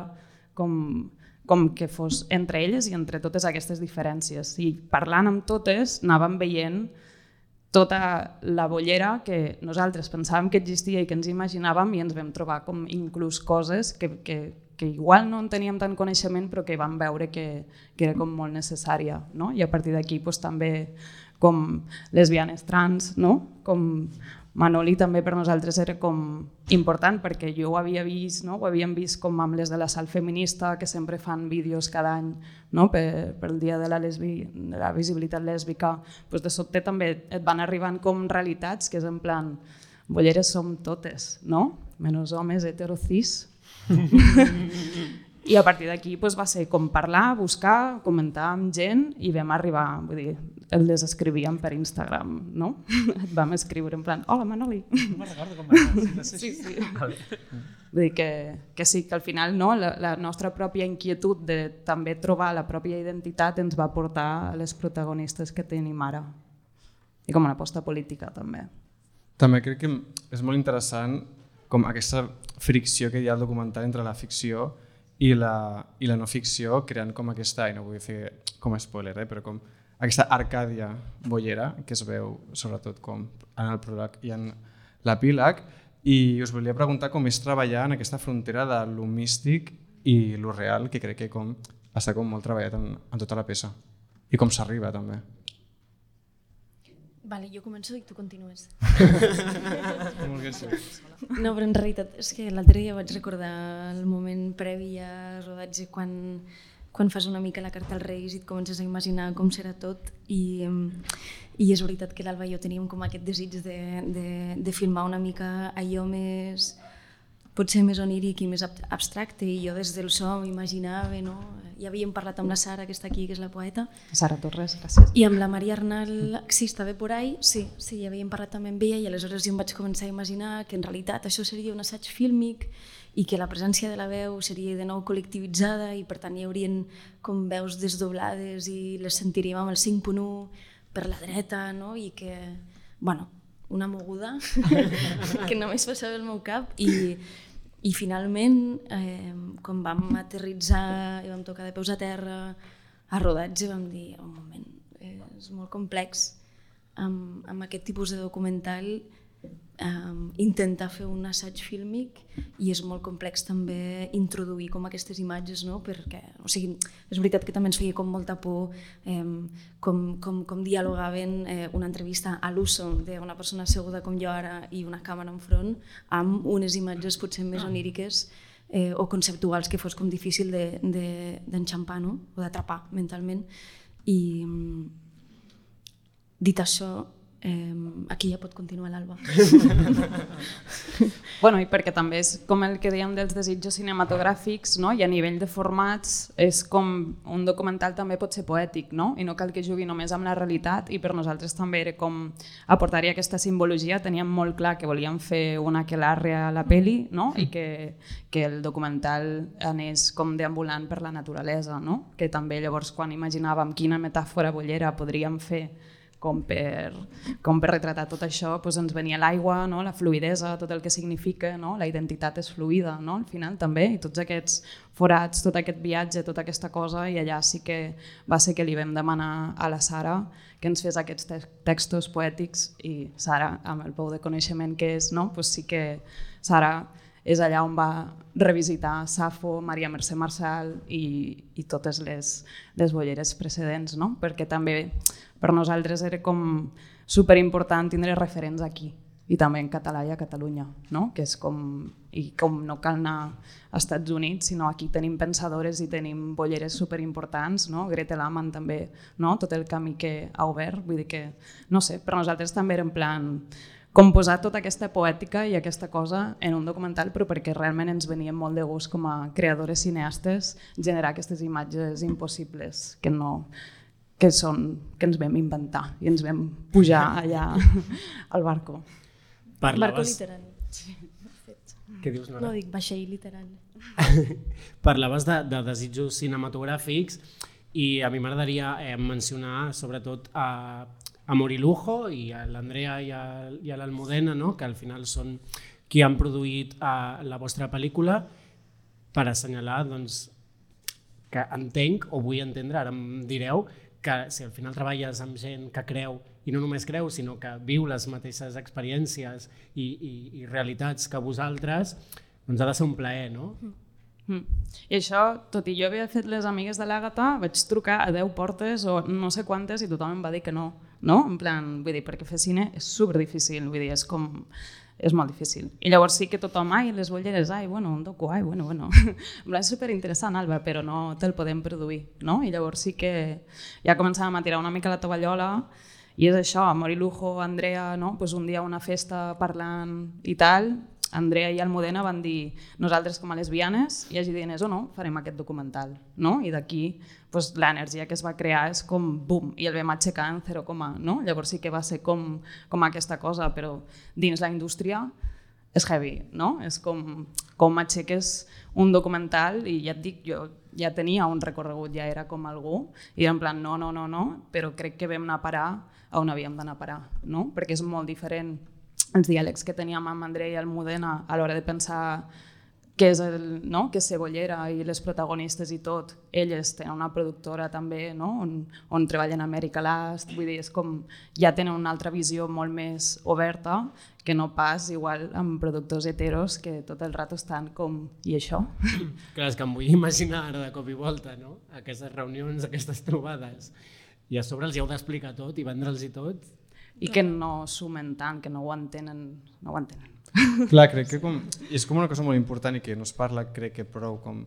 com, com que fos entre elles i entre totes aquestes diferències i parlant amb totes anàvem veient tota la bollera que nosaltres pensàvem que existia i que ens imaginàvem i ens vam trobar com inclús coses que, que, que igual no en teníem tant coneixement però que vam veure que, que era com molt necessària no? i a partir d'aquí pues, també com lesbianes trans, no? com Manoli també per nosaltres era com important perquè jo ho havia vist, no? ho havíem vist com amb les de la sal feminista que sempre fan vídeos cada any no? per, per el dia de la, lesbi, de la visibilitat lèsbica. Pues de sobte també et van arribant com realitats que és en plan bolleres som totes, no? Menys homes heterocis. I a partir d'aquí pues, va ser com parlar, buscar, comentar amb gent i vam arribar, vull dir, el desescrivíem per Instagram, no? Et vam escriure en plan, hola Manoli. No me'n recordo com va ser. Sí, sí. Vull dir que, que sí, que al final no, la, la nostra pròpia inquietud de també trobar la pròpia identitat ens va portar a les protagonistes que tenim ara. I com una aposta política també. També crec que és molt interessant com aquesta fricció que hi ha al documental entre la ficció i la, i la no ficció creant com aquesta, i no vull fer com a spoiler, eh, però com aquesta Arcàdia bollera que es veu sobretot com en el pròleg i en l'epíleg i us volia preguntar com és treballar en aquesta frontera de lo místic i lo real que crec que com està com molt treballat en, en tota la peça i com s'arriba també. Vale, jo començo i tu continues. No, però en realitat és que l'altre dia vaig recordar el moment previ a rodatge quan, quan fas una mica la carta als Reis i et comences a imaginar com serà tot i, i és veritat que l'Alba i jo teníem com aquest desig de, de, de filmar una mica allò més potser més oníric i més ab- abstracte i jo des del so m'imaginava, no? Ja havíem parlat amb la Sara, que està aquí, que és la poeta, Sara Torres, gràcies. i amb la Maria Arnal, sí, estava por ahí, sí, sí, ja havíem parlat també amb ella i aleshores jo em vaig començar a imaginar que en realitat això seria un assaig fílmic i que la presència de la veu seria de nou col·lectivitzada i per tant hi haurien com veus desdoblades i les sentiríem amb el 5.1 per la dreta, no? I que, bueno, una moguda que només passava el meu cap i, i finalment, eh, quan vam aterritzar i vam tocar de peus a terra a rodatge, vam dir, un moment, és molt complex amb, amb aquest tipus de documental eh, intentar fer un assaig fílmic i és molt complex també introduir com aquestes imatges, no? perquè o sigui, és veritat que també ens feia com molta por eh, com, com, com dialogaven eh, una entrevista a l'uso d'una persona asseguda com jo ara i una càmera enfront amb unes imatges potser més oníriques eh, o conceptuals que fos com difícil d'enxampar de, de, no? o d'atrapar mentalment i mm, dit això eh, aquí ja pot continuar l'Alba Bueno, i perquè també és com el que dèiem dels desitjos cinematogràfics, no? i a nivell de formats és com un documental també pot ser poètic, no? i no cal que jugui només amb la realitat, i per nosaltres també era com aportar-hi aquesta simbologia, teníem molt clar que volíem fer una aquelarre a la peli, no? i que, que el documental anés com deambulant per la naturalesa, no? que també llavors quan imaginàvem quina metàfora bollera podríem fer com per, com per retratar tot això, doncs ens venia l'aigua, no? la fluidesa, tot el que significa, no? la identitat és fluida no? al final també, i tots aquests forats, tot aquest viatge, tota aquesta cosa, i allà sí que va ser que li vam demanar a la Sara que ens fes aquests te textos poètics i Sara, amb el pou de coneixement que és, no? pues sí que Sara és allà on va revisitar Safo, Maria Mercè Marçal i, i totes les, les bolleres precedents, no? perquè també per nosaltres era com superimportant tindre referents aquí i també en català i a Catalunya, no? que és com, i com no cal anar als Estats Units, sinó aquí tenim pensadores i tenim bolleres superimportants, no? Grete Laman també, no? tot el camí que ha obert, vull dir que, no sé, per nosaltres també era en plan com posar tota aquesta poètica i aquesta cosa en un documental, però perquè realment ens venia molt de gust com a creadores cineastes generar aquestes imatges impossibles que no que, són, que ens vam inventar i ens vam pujar allà al barco. Barco Parlaves, literal. Sí, perfecte. Què dius, Nora? No, dic vaixell literal. parlaves de, de desitjos cinematogràfics i a mi m'agradaria eh, mencionar sobretot a, a Morilujo i a l'Andrea i a, i a l'Almudena, no? que al final són qui han produït eh, la vostra pel·lícula per assenyalar doncs, que entenc o vull entendre, ara em direu, que si al final treballes amb gent que creu, i no només creu, sinó que viu les mateixes experiències i, i, i realitats que vosaltres, doncs ha de ser un plaer, no? Mm. I això, tot i jo havia fet les amigues de l'Àgata, vaig trucar a 10 portes o no sé quantes i tothom em va dir que no. no? En plan, vull dir, perquè fer cine és super difícil, vull dir, és com és molt difícil. I llavors sí que tothom, ai, les bolleres, ai, bueno, un docu, ai, bueno, bueno. és superinteressant, Alba, però no te'l podem produir, no? I llavors sí que ja començàvem a tirar una mica la tovallola i és això, amor i lujo, Andrea, no? pues un dia una festa parlant i tal, Andrea i Almudena van dir nosaltres com a lesbianes i hagi diners o no, farem aquest documental. No? I d'aquí pues, l'energia que es va crear és com bum, i el vam aixecar en 0, no? Llavors sí que va ser com, com aquesta cosa, però dins la indústria és heavy, no? És com, com aixeques un documental i ja et dic, jo ja tenia un recorregut, ja era com algú, i en plan no, no, no, no, però crec que vam anar a parar on havíem d'anar a parar, no? perquè és molt diferent els diàlegs que teníem amb André i Almudena a l'hora de pensar què és, el, no? que és Cebollera i les protagonistes i tot, elles tenen una productora també no? on, on treballen a Amèrica Last, vull dir, és com ja tenen una altra visió molt més oberta que no pas igual amb productors heteros que tot el rato estan com i això? Clar, és que em vull imaginar ara de cop i volta, no? Aquestes reunions, aquestes trobades, i a sobre els hi heu d'explicar tot i vendre'ls i tot, i que no sumen tant, que no ho entenen. No ho entenen. Clar, crec que com, és com una cosa molt important i que no es parla, crec que prou com,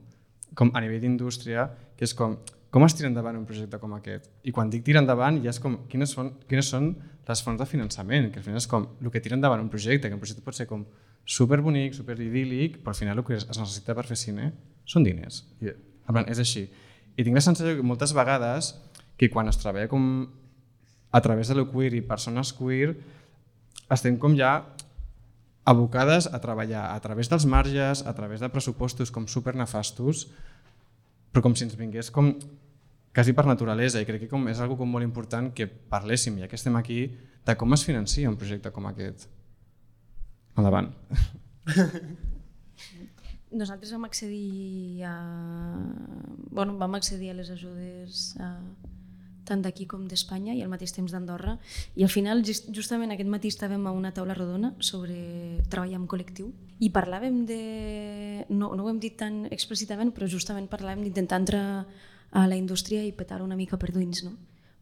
com a nivell d'indústria, que és com com es tira endavant un projecte com aquest? I quan dic tirar endavant ja és com quines són, quines són les fonts de finançament, que al final és com el que tira endavant un projecte, que un projecte pot ser com super bonic, super idíl·lic, però al final el que es necessita per fer cine són diners. I, plan, és així. I tinc la sensació que moltes vegades que quan es treballa com a través de lo queer i persones queer estem com ja abocades a treballar a través dels marges, a través de pressupostos com super nefastos, però com si ens vingués com quasi per naturalesa i crec que com és algo com molt important que parléssim, ja que estem aquí, de com es financia un projecte com aquest. Endavant. Nosaltres vam accedir a... Bueno, vam accedir a les ajudes a tant d'aquí com d'Espanya i al mateix temps d'Andorra. I al final, just, justament aquest matí estàvem a una taula rodona sobre treballar en col·lectiu i parlàvem de... No, no ho hem dit tan explícitament, però justament parlàvem d'intentar entrar a la indústria i petar una mica per dins, no?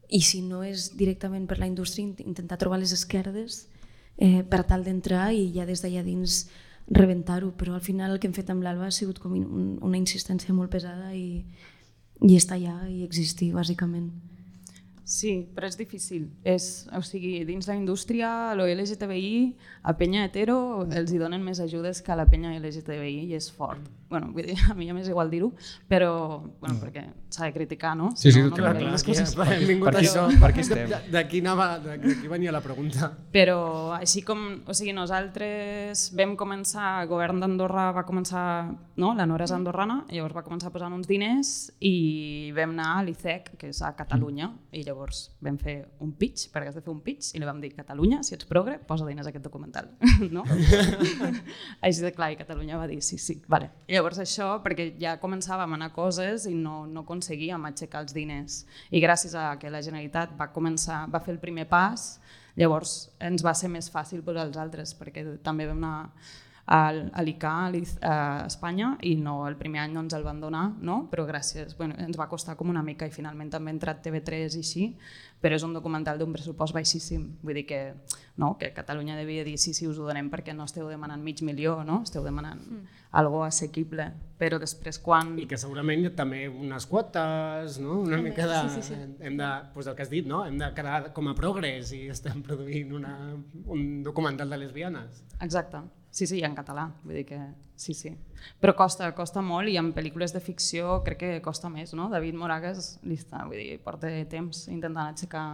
I si no és directament per la indústria, intentar trobar les esquerdes eh, per tal d'entrar i ja des d'allà dins rebentar-ho, però al final el que hem fet amb l'Alba ha sigut com una insistència molt pesada i, i està allà i existir, bàsicament. Sí, però és difícil. És, o sigui, dins la indústria, l'LGTBI, a penya hetero els hi donen més ajudes que a la penya LGTBI i és fort. Bueno, vull dir, a mi ja m'és igual dir-ho, però bueno, perquè s'ha de criticar, no? Sí, sí, no, no, clar, clar, les Aquí coses... hem vingut Per aquí- això. per aquí estem. D'aquí anava, d'aquí venia la pregunta. Però així com, o sigui, nosaltres vam començar, el govern d'Andorra va començar, no? la Nora és andorrana, llavors va començar posant uns diners i vam anar a l'ICEC, que és a Catalunya, i llavors vam fer un pitch, perquè has de fer un pitch, i li vam dir, Catalunya, si ets progre, posa diners a aquest documental. no? així de clar, i Catalunya va dir, sí, sí, vale. I llavors això, perquè ja començàvem a anar coses i no, no aconseguíem aixecar els diners. I gràcies a que la Generalitat va començar, va fer el primer pas, llavors ens va ser més fàcil per als altres, perquè també vam anar a l'ICA a Espanya i no, el primer any no ens el van donar, no? però gràcies, bueno, ens va costar com una mica i finalment també ha entrat TV3 i així, però és un documental d'un pressupost baixíssim, vull dir que, no, que Catalunya devia dir sí, sí, us ho donem perquè no esteu demanant mig milió, no? esteu demanant mm. algo assequible, però després quan... I que segurament també unes quotes, no? una També, mica de... sí, sí, sí. Hem de, doncs el que has dit, no? hem de quedar com a progrés i estem produint una, un documental de lesbianes. Exacte. Sí, sí, en català, vull dir que sí, sí. Però costa, costa molt i en pel·lícules de ficció crec que costa més, no? David Moragas li està, vull dir, porta temps intentant aixecar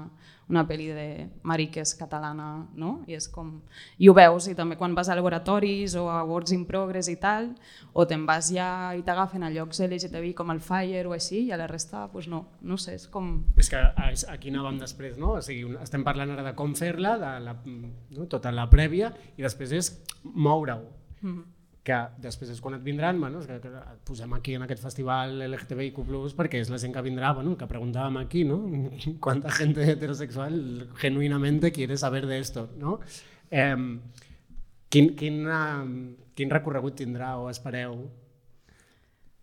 una pel·li de mariques catalana, no? I és com... I ho veus, i també quan vas a laboratoris o a Works in Progress i tal, o te'n vas ja i t'agafen a llocs LGTBI com el Fire o així, i a la resta, doncs no, no sé, és com... És que aquí anàvem després, no? O sigui, estem parlant ara de com fer-la, de la, no? tota la prèvia, i després és moure-ho. Mhm. Que després és quan et vindran, bueno, que, que et posem aquí en aquest festival LGTBIQ+, perquè és la gent que vindrà, bueno, que preguntàvem aquí, ¿no? Quanta gente heterosexual genuinamente quiere saber de esto, no? Eh, quin, quin, quin recorregut tindrà o espereu?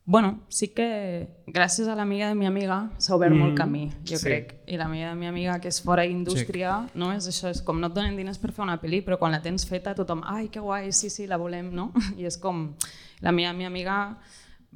Bueno, sí que gràcies a l'amiga de mi amiga s'ha obert mm, molt camí, jo sí. crec. I l'amiga de mi amiga, que és fora indústria, no? és això, és com no et donen diners per fer una pel·li, però quan la tens feta tothom, ai, que guai, sí, sí, la volem, no? I és com, la meva, mi amiga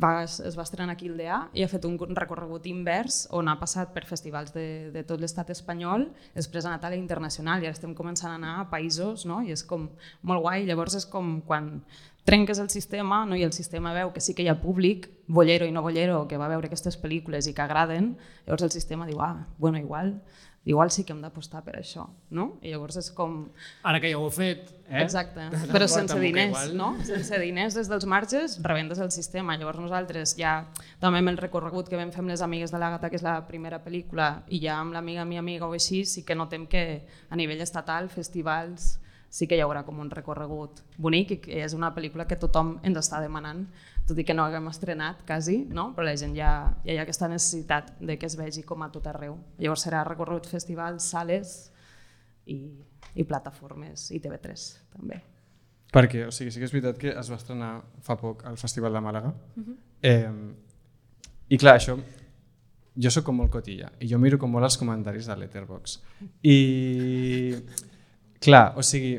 va, es va estrenar aquí al DEA i ha fet un recorregut invers on ha passat per festivals de, de tot l'estat espanyol, després ha anat a la internacional i ara estem començant a anar a països no? i és com molt guai. Llavors és com quan trenques el sistema no? i el sistema veu que sí que hi ha públic, bollero i no bollero, que va veure aquestes pel·lícules i que agraden, llavors el sistema diu, ah, bueno, igual, igual sí que hem d'apostar per això, no? I llavors és com... Ara que ja ho heu fet, eh? Exacte, però sense diners, igual. no? Sense diners des dels marges rebentes el sistema. Llavors nosaltres ja, també amb el recorregut que vam fer amb les amigues de l'Àgata, que és la primera pel·lícula, i ja amb l'amiga mi amiga o així, sí que notem que a nivell estatal, festivals, sí que hi haurà com un recorregut bonic i que és una pel·lícula que tothom ens està demanant, tot i que no haguem estrenat quasi, no? però la gent ja, ja hi ha aquesta necessitat de que es vegi com a tot arreu. Llavors serà recorregut festivals, sales i, i plataformes i TV3 també. Perquè, o sigui, sí que és veritat que es va estrenar fa poc al Festival de Màlaga. Mhm. eh, I clar, això, jo sóc com molt cotilla i jo miro com molt els comentaris de Letterboxd. I clar, o sigui,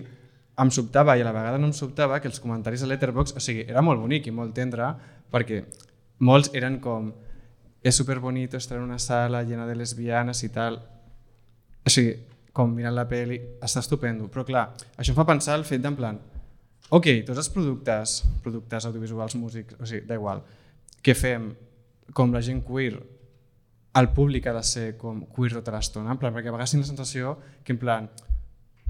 em sobtava i a la vegada no em sobtava que els comentaris de Letterboxd, o sigui, era molt bonic i molt tendre perquè molts eren com és superbonito estar en una sala llena de lesbianes i tal. O sigui, com mirant la pel·li, està estupendo. Però clar, això em fa pensar el fet d'en plan, ok, tots els productes, productes audiovisuals, músics, o sigui, da igual, que fem com la gent queer, el públic ha de ser com queer tota l'estona, perquè a vegades tinc la sensació que en plan,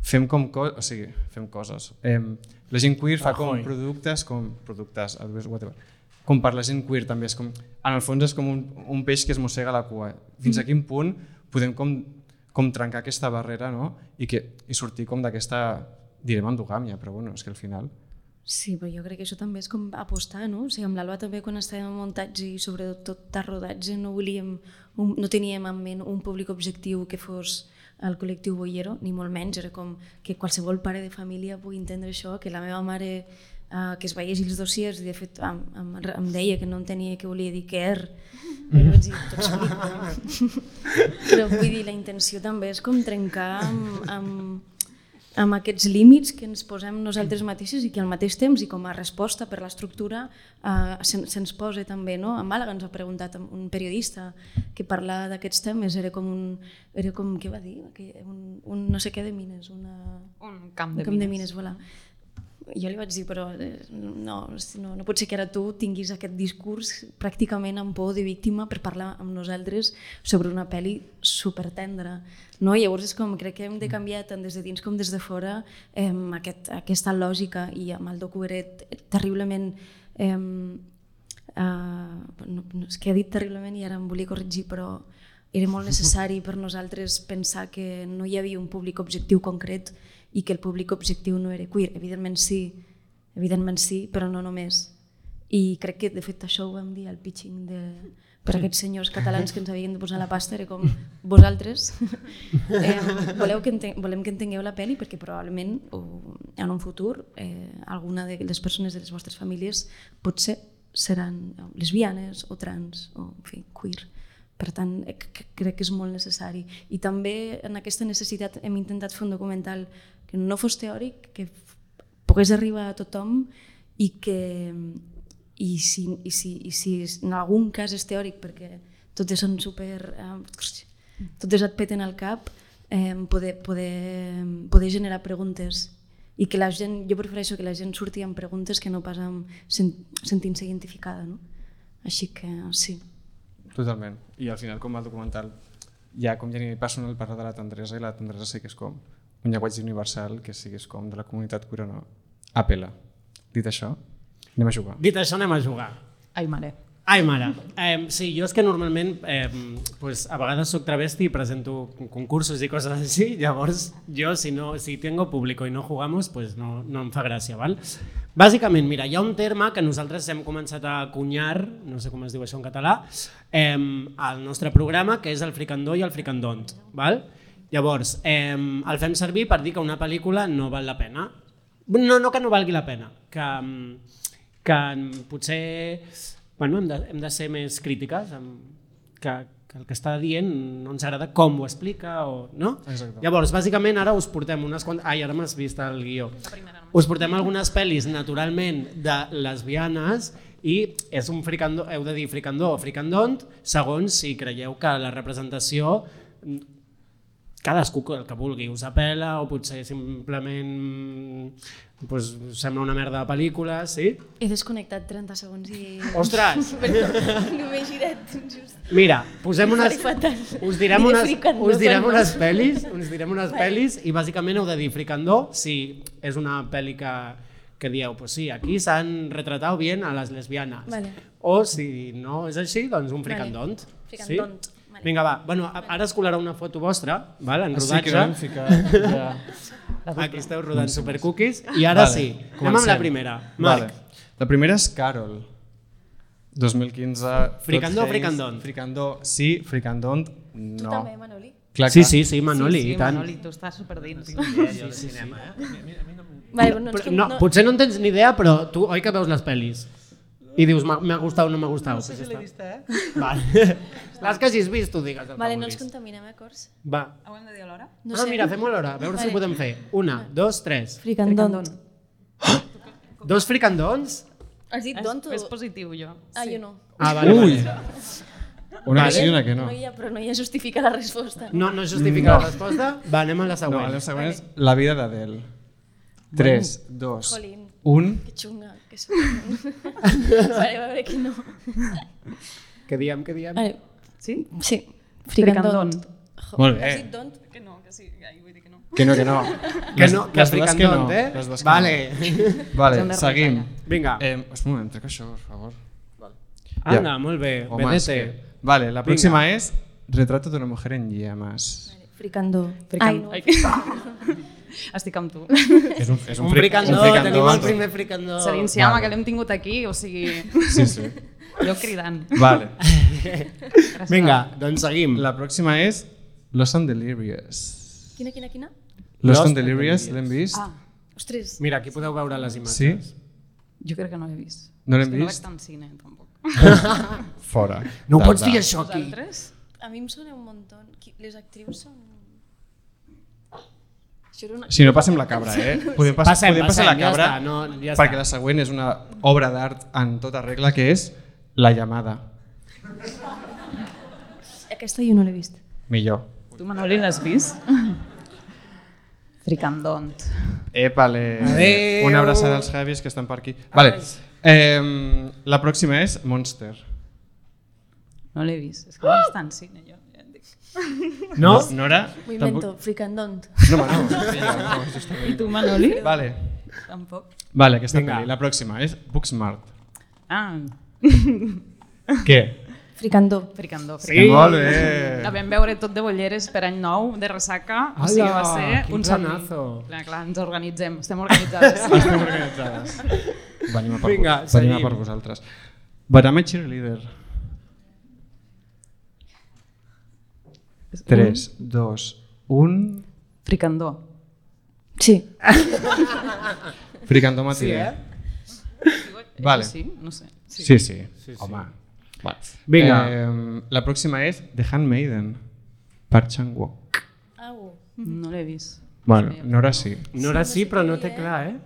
fem com coses, o sigui, fem coses. Eh, la gent queer fa com Rajoy. productes, com productes, whatever. Com per la gent queer també és com, en el fons és com un, un peix que es mossega la cua. Fins a quin punt podem com, com trencar aquesta barrera no? I, que, i sortir com d'aquesta, direm endogàmia, però bueno, és que al final... Sí, però jo crec que això també és com apostar, no? O sigui, amb l'Alba també quan estàvem en muntatge i sobretot a rodatge no volíem, un, no teníem en ment un públic objectiu que fos el col·lectiu boiero, ni molt menys, era com que qualsevol pare de família pugui entendre això, que la meva mare uh, que es veiés els dossiers i de fet em, em, em deia que no entenia què volia dir que er, però vaig dir, t'ho explico. però vull dir, la intenció també és com trencar amb, amb, amb aquests límits que ens posem nosaltres mateixes i que al mateix temps i com a resposta per l'estructura eh, se'ns se posa també. No? A Màlaga ens ha preguntat un periodista que parla d'aquests temes, era com un, era com, què va dir? Que un, un no sé què de mines, una, Un camp de un camp de mines. mines voilà. Jo li vaig dir, però eh, no, no, no pot ser que ara tu tinguis aquest discurs pràcticament amb por de víctima per parlar amb nosaltres sobre una pel·li supertendra. No? Llavors és com, crec que hem de canviar tant des de dins com des de fora eh, aquest, aquesta lògica i amb el docu era terriblement eh, uh, no, no, és que he dit terriblement i ara em volia corregir, però era molt necessari per nosaltres pensar que no hi havia un públic objectiu concret i que el públic objectiu no era queer. Evidentment sí, evidentment sí, però no només. I crec que de fet això ho vam dir al pitching de, per aquests senyors catalans que ens havien de posar la pasta, era com vosaltres eh, voleu que enten volem que entengueu la pel·li perquè probablement o, en un futur eh, alguna de les persones de les vostres famílies potser seran lesbianes o trans o en fi, queer. Per tant, eh, crec que és molt necessari. I també en aquesta necessitat hem intentat fer un documental que no fos teòric, que pogués arribar a tothom i que i si, i si, i si en algun cas és teòric perquè totes són super... Eh, totes et peten al cap, eh, poder, poder, poder generar preguntes i que la gent, jo prefereixo que la gent surti amb preguntes que no pas amb sent, sentint-se identificada, no? Així que sí. Totalment. I al final, com el documental, ha com ja nivell personal parla de la tendresa i la tendresa sí que és com un llenguatge universal que siguis com de la comunitat queer o no. Apela. Dit això, anem a jugar. Dit això, anem a jugar. Ai, mare. Ai, mare. Eh, sí, jo és que normalment eh, pues, a vegades sóc travesti i presento concursos i coses així, llavors jo si, no, si tengo público i no jugamos, pues no, no em fa gràcia, val? Bàsicament, mira, hi ha un terme que nosaltres hem començat a cunyar, no sé com es diu això en català, eh, al nostre programa, que és el fricandó i el fricandont, val? Llavors, eh, el fem servir per dir que una pel·lícula no val la pena. No, no que no valgui la pena, que, que potser bueno, hem, de, hem de ser més crítiques amb, que, que el que està dient no ens agrada com ho explica o, no? Exacte. Llavors, bàsicament ara us portem unes quantes... Ai, ara m'has vist el guió. Us portem algunes pel·lis naturalment de lesbianes i és un fricandó, heu de dir fricandó o fricandont segons si creieu que la representació cadascú el que vulgui us apela o potser simplement pues, sembla una merda de pel·lícula, sí? He desconnectat 30 segons i... Ostres! No m'he girat just. Mira, posem unes, us direm unes, us direm unes pel·lis, us direm unes Vale. pel·lis i bàsicament heu de dir fricandó si és una pel·li que, que dieu, pues sí, aquí s'han retratat bien a les lesbianes. Vale. O si no és així, doncs un fricandont. Fricandont, Sí? Vinga, va. Bueno, ara es colarà una foto vostra, val? en Ah, sí, rodatge. que vam ficar, ja. Aquí esteu rodant supercookies. I ara Vale, sí, anem amb comencem. la primera. Marc. Vale. La primera és Carol. 2015. Fricandó o? Face, Fricandó, sí. Fricandont, no. Tu també, Manoli? Clar, Sí, clar. sí, sí, Manoli, sí, i tant. Manoli, tu estàs superdins. Sí, sí, sí. Vale, no, ens Però, com- no, no- potser no en tens ni idea, però tu oi que veus les pel·lis? I dius, m'ha gustat o no m'ha gustat? No sé si l'he vista, eh? Vale. Les que hagis vist, tu digues. Vale, no ens contaminem, eh, Cors? Va. Ho hem de dir alhora? No ah, sé. mira, fem-ho alhora, a veure si Vale. ho podem fer. Una, dos, tres. Fricandont. Dos fricandons? Has dit És- don't o... és positiu, jo. Ah, Sí. jo no. Ah, vale, Ui. vale. Una que sí una que no. no hi ha, però no hi ha justifica la resposta. No, no justifica No. la resposta? Va, anem a la No, següent. la següent és La vida d'Adele. 3, 2, Jolín. 1. Que xunga, que soc. vale, va veure que no. Què diem, què diem? Vale. Sí? Sí. Fricandont. Jo, Molt bé. Don't? Que no, que sí, ai, vull dir que no. Que no, que no. Que no, que les dues fricandont, no. eh? Les dues que Vale. no. Vale, seguim. Vinga. Eh, un moment, trec això, per favor. Vale. Anda, molt bé. Home, és Vedete. que- Vale, la próxima es Retrato de una mujer en llamas. Fricandó. Frican... Ai, no. Ai. Estic amb tu. És un, és un, Un fric- fricandó, un fricandó. tenim el primer fricandó. Celine Siama, Vale. que l'hem tingut aquí, o sigui... Sí, sí. Jo cridant. Vale. Vinga, doncs seguim. La próxima es Los and Delirious. Quina, quina, quina? Los, Lost and Delirious, l'hem vist? Ah, Ostres. Mira, aquí podeu veure les imatges. Sí? jo crec que no l'he vist. No l'hem És que No vist? vaig tant cine, tampoc. Fora. No ho pots dir això aquí. Vosaltres? A mi em sona un muntó. Les actrius són... Una... Si no, passem la cabra, eh? Podem, pas, Passem, podem passar passem, la ja cabra està, no, ja perquè està. la següent és una obra d'art en tota regla que és La llamada. Aquesta jo no l'he vist. Millor. Tu, Manoli, l'has vist? Fricandont. Épale. Adéu. Una abraçada als Javis que estan per aquí. Vale. Eh, la pròxima és Monster. No l'he vist. És que no vaig tant cine, jo. No? Nora? M'ho invento, fricandont. No, no. Sí, no, justament. I tu, Manoli? Vale. Tampoc. Vale, aquesta Vinga. pel·li. La pròxima és Booksmart. Ah, Què? Fricandó. fricandó. Sí. fricandó. Molt bé. La vam veure tot de bolleres per any nou, de ressaca, o sigui, va ser un somni. planazo. Clar, clar, ens organitzem, estem organitzades. Estem organitzades. Venim a per, Vinga, venim a per vosaltres. But I'm a cheerleader. 3, 2, 1... Fricandó. Sí. Fricandó Matilde. Sí, eh? Vale. Sí, no sé. Sí, sí. sí. Sí. Home. Vale. Vinga. Eh, la pròxima és The Handmaiden. Park Chan-wook. Au. No l'he vist. Bueno, Nora sí. Nora sí, però no té clar, eh?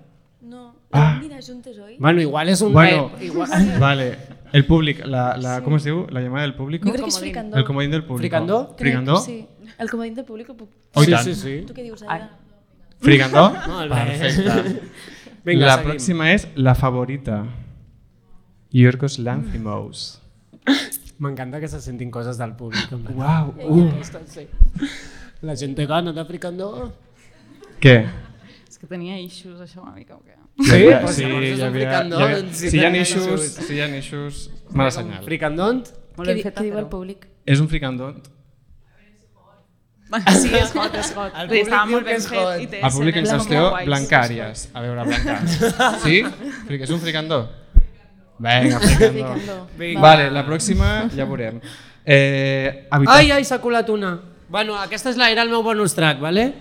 No. Ah. Mira, juntes, oi? Bueno, igual és un... Bueno, igual... vale. El públic, la, la, ¿cómo es diu? La llamada del público. Jo crec que és fricandó. El comodín del público. Fricandó? Fricandó? Sí. El comodín del públic ho puc... Oh, i sí, sí, sí. Tu què dius, Ai. Aida? Fricandó? Molt bé. Perfecte. Vinga, la seguim. pròxima és La favorita. Yorgos Lanthimos. M'encanta que se sentin coses del públic. Uau, "Ei, uh. sí. La gent té gana de fricandó. Què? Que tenia issues, això una mica, o què? Sí, sí, hi un havia, doncs, si si hi ha issues, si hi ha issues, mala senyal. Fricandont? Molt Què, què diu el públic? És un fricandont. Sí, és hot, és hot. El Sí, Estava públic diu molt que ben és fet El públic en escenes qüestió, molt guais. Blancàries. A veure, Blanca. Sí? És un fricandó? Vinga, fricandó. Vale, la pròxima ja veurem. Eh, habitat... Ai, ai, s'ha colat una. Bueno, aquesta és la, era el meu bonus track, ¿vale?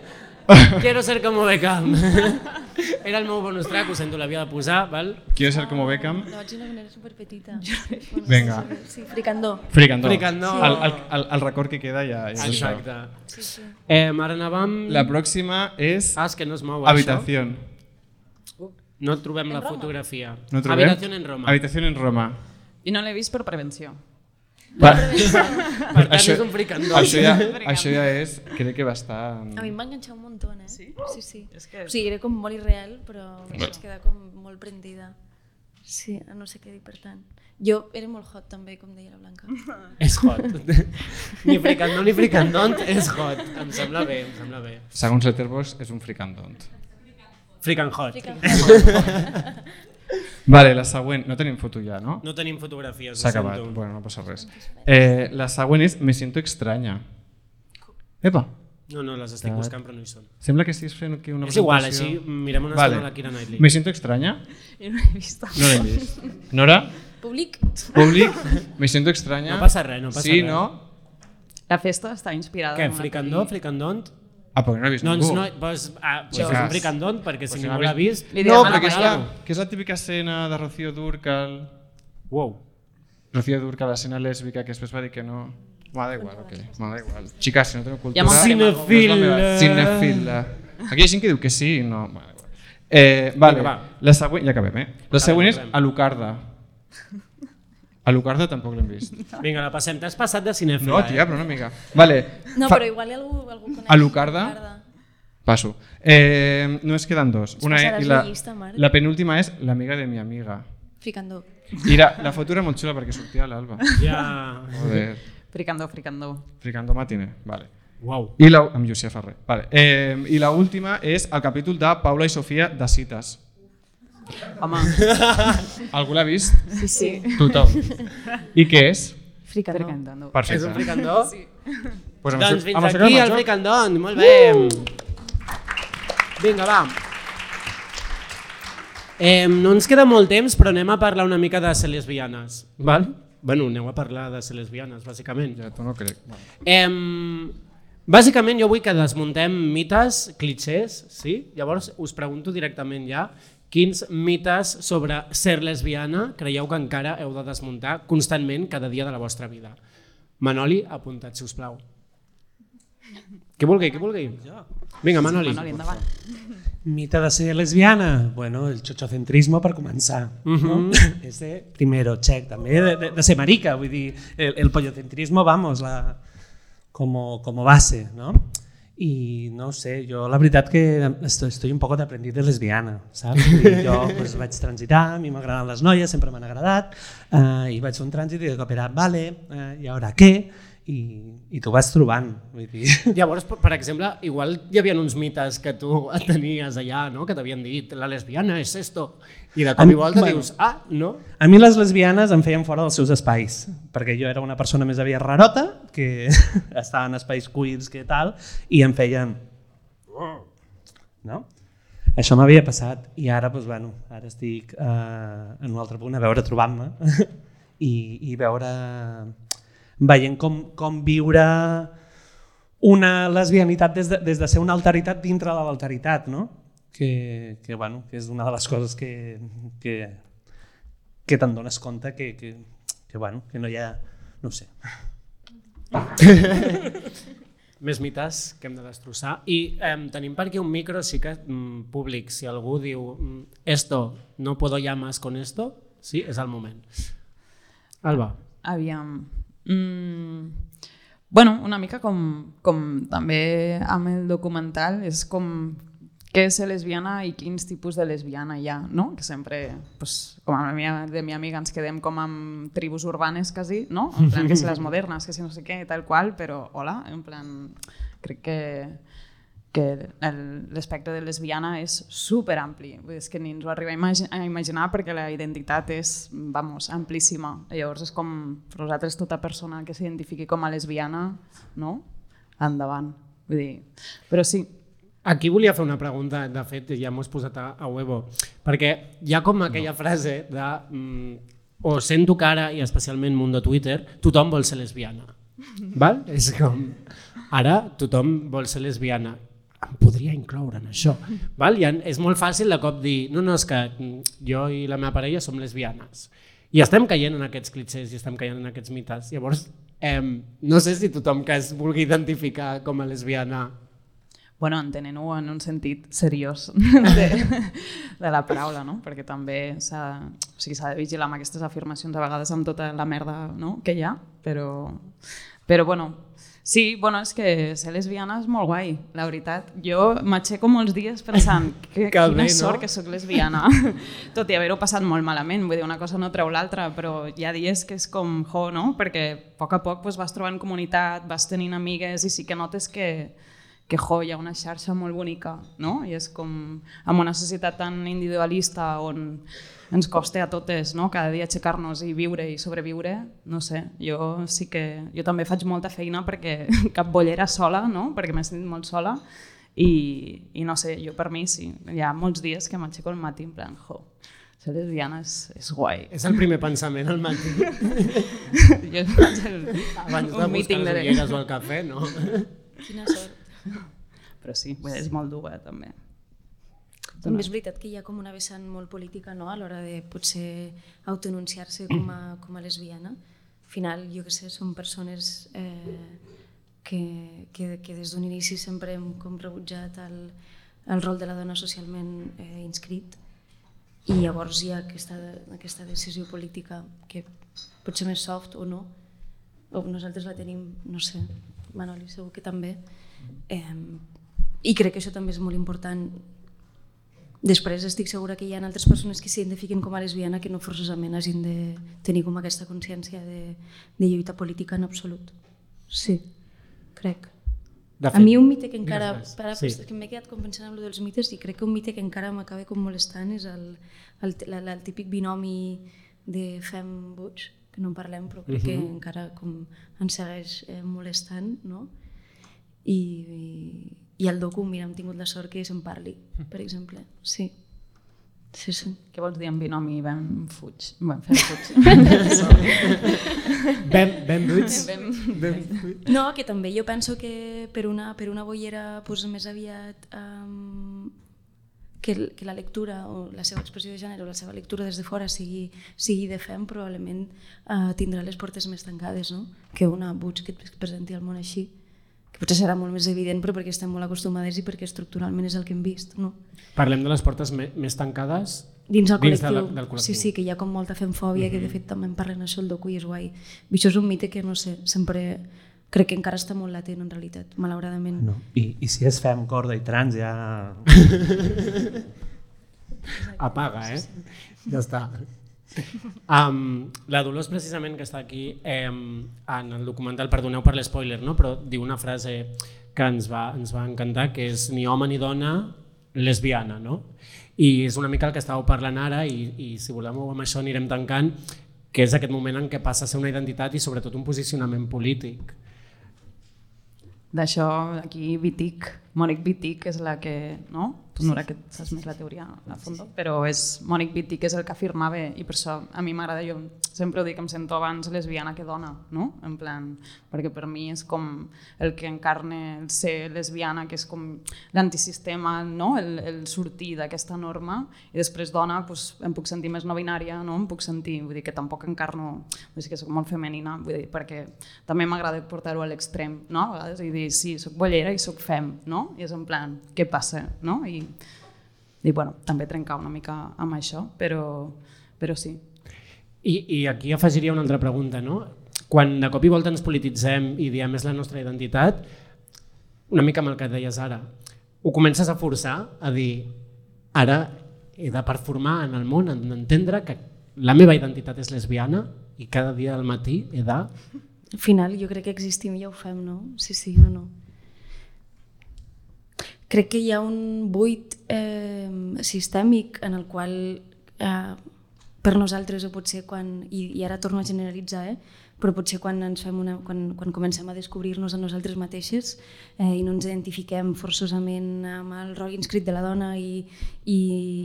Quiero ser como Beckham. Era el meu bonus track, ho sento, l'havia de posar, val? ¿Quieres ser como Beckham? Lo vaig d'una manera superpetita. Venga. Sí, fricandó. Fricandó. Fricandó. El, el, el, el record que queda ja... ja. Exacte. Sí, sí. Eh, ara anàvem... La pròxima és... Ah, és que no es mou Habitación. això. No trobem la fotografia. No trobem? Habitación en Roma. Habitación en Roma. I no l'he vist per prevenció. Va. Per tant, és un fricandó. Això ja, això ja és, crec que bastant... A mi em va enganxar un muntó, eh? Sí? Sí, sí. És que... O sigui, era com molt irreal, però Sí. vaig quedar com molt prendida. Sí, no sé què dir, per tant. Jo era molt hot també, com deia la Blanca. És hot. ni fricandó ni fricandont és hot. Em sembla bé, em sembla bé. Segons Letterboxd és un fricandont. Frican hot. Frican Vale, la següent. No tenim foto ja, no? No tenim fotografies, S'ha acabat. sento. Bueno, no passa res. Eh, la següent és Me siento extraña. Epa. No, no, les estic buscant però no hi són. Sembla que estiguis fent aquí una És igual, així mirem una vale. estona la Keira Knightley. Me siento extraña? Jo no l'he vist. No l'he vist. Nora? Públic? Públic? Me siento extraña? No passa res, no passa sí, res. no? La festa està inspirada Què, en una fricandó, fricandont? Ah, perquè no l'ha vist doncs ningú. No, doncs, ah, Pues és un fricandont, perquè si Pues ningú no l'ha vist... No, però que és, la, que és la típica escena de Rocío Durcal. Wow. Rocío Durcal, la escena lèsbica, que després va dir que no... M'ha da igual, ok. M'ha da igual. Chicas, si no tengo cultura... Hi ha molta Cinefil. No és la meva- Cinefil. Aquí hi ha gent que diu que sí, no... M'ha da igual. Eh, vale, Vinga, va. la següent, ja acabem, eh? La següent és acabem. Alucarda. Alucarda tampoc l'hem vist. Vinga, la passem. T'has passat de cinèfila, No, tia, però una mica. Vale. No, fa- però igual algú, algú coneix. Alucarda. Passo. Eh, només queden dos. Una passaràs i la, la llista, Marc. la penúltima és l'amiga de mi amiga. Fricandó. I la, la foto era molt xula perquè sortia a l'alba. Ja. Joder. Fricandó, fricandó. Fricando matiner. Vale. Uau. I la, amb Llucia Ferrer. Vale. Eh, I la última és el capítol de Paula i Sofia de cites. Home. Algú l'ha vist? Sí, sí. Tothom. I què és? Fricandó. Fricandó. Perfecte. És un fricandó? Sí. Pues amb doncs això- fins amb aquí el joc. fricandón. Molt bé. Vinga, va. Eh, no ens queda molt temps, però anem a parlar una mica de ser lesbianes. Val? Bueno, aneu a parlar de ser lesbianes, bàsicament. Ja, tu no crec. Eh, bàsicament jo vull que desmuntem mites, clichés, sí? Llavors us pregunto directament ja quins mites sobre ser lesbiana creieu que encara heu de desmuntar constantment cada dia de la vostra vida. Manoli, apuntat, si us plau. Qui vulgui, qui vulgui. Vinga, Manoli. Manoli, endavant. Mita de ser lesbiana, bueno, el chochocentrismo per començar. no? Mhm. Ese primero, check. També de, de, de ser marica, vull dir, el, el pollocentrismo, vamos, la, como, como base, ¿no? I no sé, jo la veritat que estoy, estoy un poco d'aprendiz de lesbiana, saps? Dir, jo pues, vaig transitar, a mi m'agraden les noies, sempre m'han agradat, eh, i vaig fer un trànsit i de cop era, vale, eh, i ara què? I, i t'ho vas trobant. Vull dir. Llavors, per per exemple, igual hi havia uns mites que tu tenies allà, no? que t'havien dit la lesbiana és esto, i de cop i volta bueno, dius, ah, no? A mi les lesbianes em feien fora dels seus espais, perquè jo era una persona més aviat rarota, que estava en espais queers que tal, i em feien... No? Això m'havia passat i ara, doncs, bueno, ara estic eh, en un altre punt a veure trobant-me i, i veure veient com, com viure una lesbianitat des de, des de ser una alteritat dintre de l'alteritat, no? Que, que, bueno, que és una de les coses que, que, que te'n dones compte que, que, que, bueno, que no hi ha... no ho sé. Més mites que hem de destrossar. I eh, tenim per aquí un micro sí que mm, públic. Si algú diu mm, esto, no puedo ya más con esto, sí, és el moment. Alba. Aviam. Mm, bueno, una mica com, com també amb el documental, és com què és ser lesbiana i quins tipus de lesbiana hi ha, no? Que sempre, pues, com a mi, de mi amiga ens quedem com amb tribus urbanes quasi, no? En plan, que si les modernes, que si no sé què, tal qual, però hola, en plan, crec que que l'espectre de lesbiana és super ampli, és que ni ens ho arriba a imaginar perquè la identitat és, vamos, amplíssima. Llavors és com, per nosaltres tota persona que s'identifiqui com a lesbiana, no? Endavant. Vull dir, però sí, Aquí volia fer una pregunta, de fet ja m'ho has posat a, a huevo, perquè hi ha com aquella no. frase de mm, o sento que ara, i especialment mundo Twitter, tothom vol ser lesbiana. Val? És com, ara tothom vol ser lesbiana. em podria incloure en això. Val? I en- és molt fàcil de cop dir, no, no, és que mm, jo i la meva parella som lesbianes. I estem caient en aquests clichés i estem caient en aquests mites. Llavors, eh, no sé si tothom que es vulgui identificar com a lesbiana Bueno, entenent-ho en un sentit seriós de, de la paraula, no? perquè també s'ha o sigui, de vigilar amb aquestes afirmacions a vegades amb tota la merda no? que hi ha, però, però bueno, sí, bueno, és que ser lesbiana és molt guai, la veritat. Jo m'aixeco molts dies pensant que, Que quina bé, no? sort que sóc lesbiana, tot i haver-ho passat molt malament, vull dir, una cosa no treu l'altra, però hi ha dies que és com, jo, no? perquè a poc a poc pues, vas trobant comunitat, vas tenint amigues i sí que notes que, que jo, hi ha una xarxa molt bonica, no? I és com, amb una societat tan individualista on ens costa a totes no? cada dia aixecar-nos i viure i sobreviure, no sé, jo sí que jo també faig molta feina perquè cap bollera sola, no? perquè m'he sentit molt sola i, i no sé, jo per mi sí, hi ha molts dies que m'aixeco al matí en plan, jo, ser lesbiana és, és guai. És el primer pensament al matí. jo faig el, Abans de un buscar meeting les de... ulleres o el cafè, no? Quina sort. Però sí, dir, és molt dur, eh, també. També és veritat que hi ha com una vessant molt política no? a l'hora de potser autoanunciar-se com, a, com a lesbiana. Al final, jo que sé, són persones eh, que, que, que des d'un inici sempre hem com rebutjat el, el rol de la dona socialment eh, inscrit i llavors hi ha aquesta, aquesta decisió política que pot ser més soft o no, o nosaltres la tenim, no sé, Manoli segur que també, eh, i crec que això també és molt important Després estic segura que hi ha altres persones que s'identifiquen com a lesbiana que no forçosament hagin de tenir com aquesta consciència de, de lluita política en absolut. Sí, crec. De a fet, mi un mite que encara... Per, sí. que m'he quedat com pensant en dels mites i crec que un mite que encara m'acaba com molestant és el, el, la, el típic binomi de fem buig, que no en parlem però crec que Mhm. encara com ens segueix eh, molestant, no? I, i, i el docu, mira, hem tingut la sort que se'n parli, per exemple. Sí. Sí, sí. Què vols dir en binomi ben fuig? Ben fem fuig. Ben- ben buits? Ben, Ben No, que també jo penso que per una, per una bollera pues, més aviat um, que, que la lectura o la seva expressió de gènere o la seva lectura des de fora sigui, sigui de fem, probablement uh, tindrà les portes més tancades no? que una Butch que et presenti al món així que potser serà molt més evident però perquè estem molt acostumades i perquè estructuralment és el que hem vist. No? Parlem de les portes me, més tancades Dins el dins col·lectiu. de la, del col·lectiu. Sí, sí, que hi ha com molta femfòbia, que de fet també en parlen això el docu i és guai. I això és un mite que, no sé, sempre crec que encara està molt latent en realitat, malauradament. No. I, I si és fem, corda i trans ja... Apaga, eh? Ja està. Um, la Dolors precisament que està aquí eh, en el documental, perdoneu per l'espoiler, no? però diu una frase que ens va, ens va encantar, que és ni home ni dona lesbiana, no? I és una mica el que estàveu parlant ara i, i si voleu amb això anirem tancant, que és aquest moment en què passa a ser una identitat i sobretot un posicionament polític. D'això, aquí Vitic, Mònic Vitic és la que, no? Tu, Nora, que saps més la teoria a fons, però és Mònic Vitic és el que afirmava i per això a mi m'agrada, jo sempre ho dic, em sento abans lesbiana que dona, no? En plan, perquè per mi és com el que encarna el ser lesbiana, que és com l'antisistema, no? El, el sortir d'aquesta norma i després dona, doncs, em puc sentir més no binària, no? Em puc sentir, vull dir que tampoc encarno, vull dir que soc molt femenina, vull dir, perquè també m'agrada portar-ho a l'extrem, no? A vegades i dir, sí, soc bollera i soc fem, no? I és en plan, què passa, no? I, i bueno, també trencar una mica amb això, però, però sí. I, I aquí afegiria una altra pregunta, no? Quan de cop i volta ens polititzem i diem és la nostra identitat, una mica amb el que deies ara, ho comences a forçar a dir ara he de performar en el món, en entendre que la meva identitat és lesbiana i cada dia al matí he de... Al final jo crec que existim i ja ho fem, no? Sí, sí, no, no. Crec que hi ha un buit eh, sistèmic en el qual eh, per nosaltres o potser quan, i, i ara torno a generalitzar, eh, però potser quan, ens fem una, quan, quan comencem a descobrir-nos a nosaltres mateixes eh, i no ens identifiquem forçosament amb el rol inscrit de la dona i, i,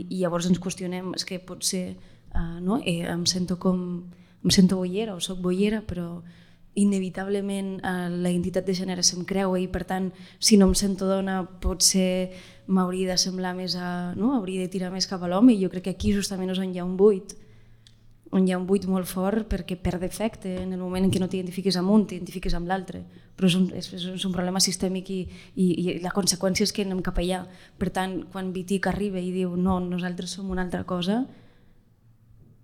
i llavors ens qüestionem, és que potser eh, no? eh, em sento com em sento boiera o sóc boiera, però inevitablement eh, la identitat de gènere se'm creua i per tant si no em sento dona potser m'hauria de semblar més a... No? hauria de tirar més cap a l'home. I jo crec que aquí justament és on hi ha un buit on hi ha un buit molt fort perquè per defecte en el moment en què no t'identifiques amb un t'identifiques amb l'altre. Però és un, és, és un problema sistèmic i, i, i la conseqüència és que anem cap allà. Per tant quan Vitic arriba i diu no, nosaltres som una altra cosa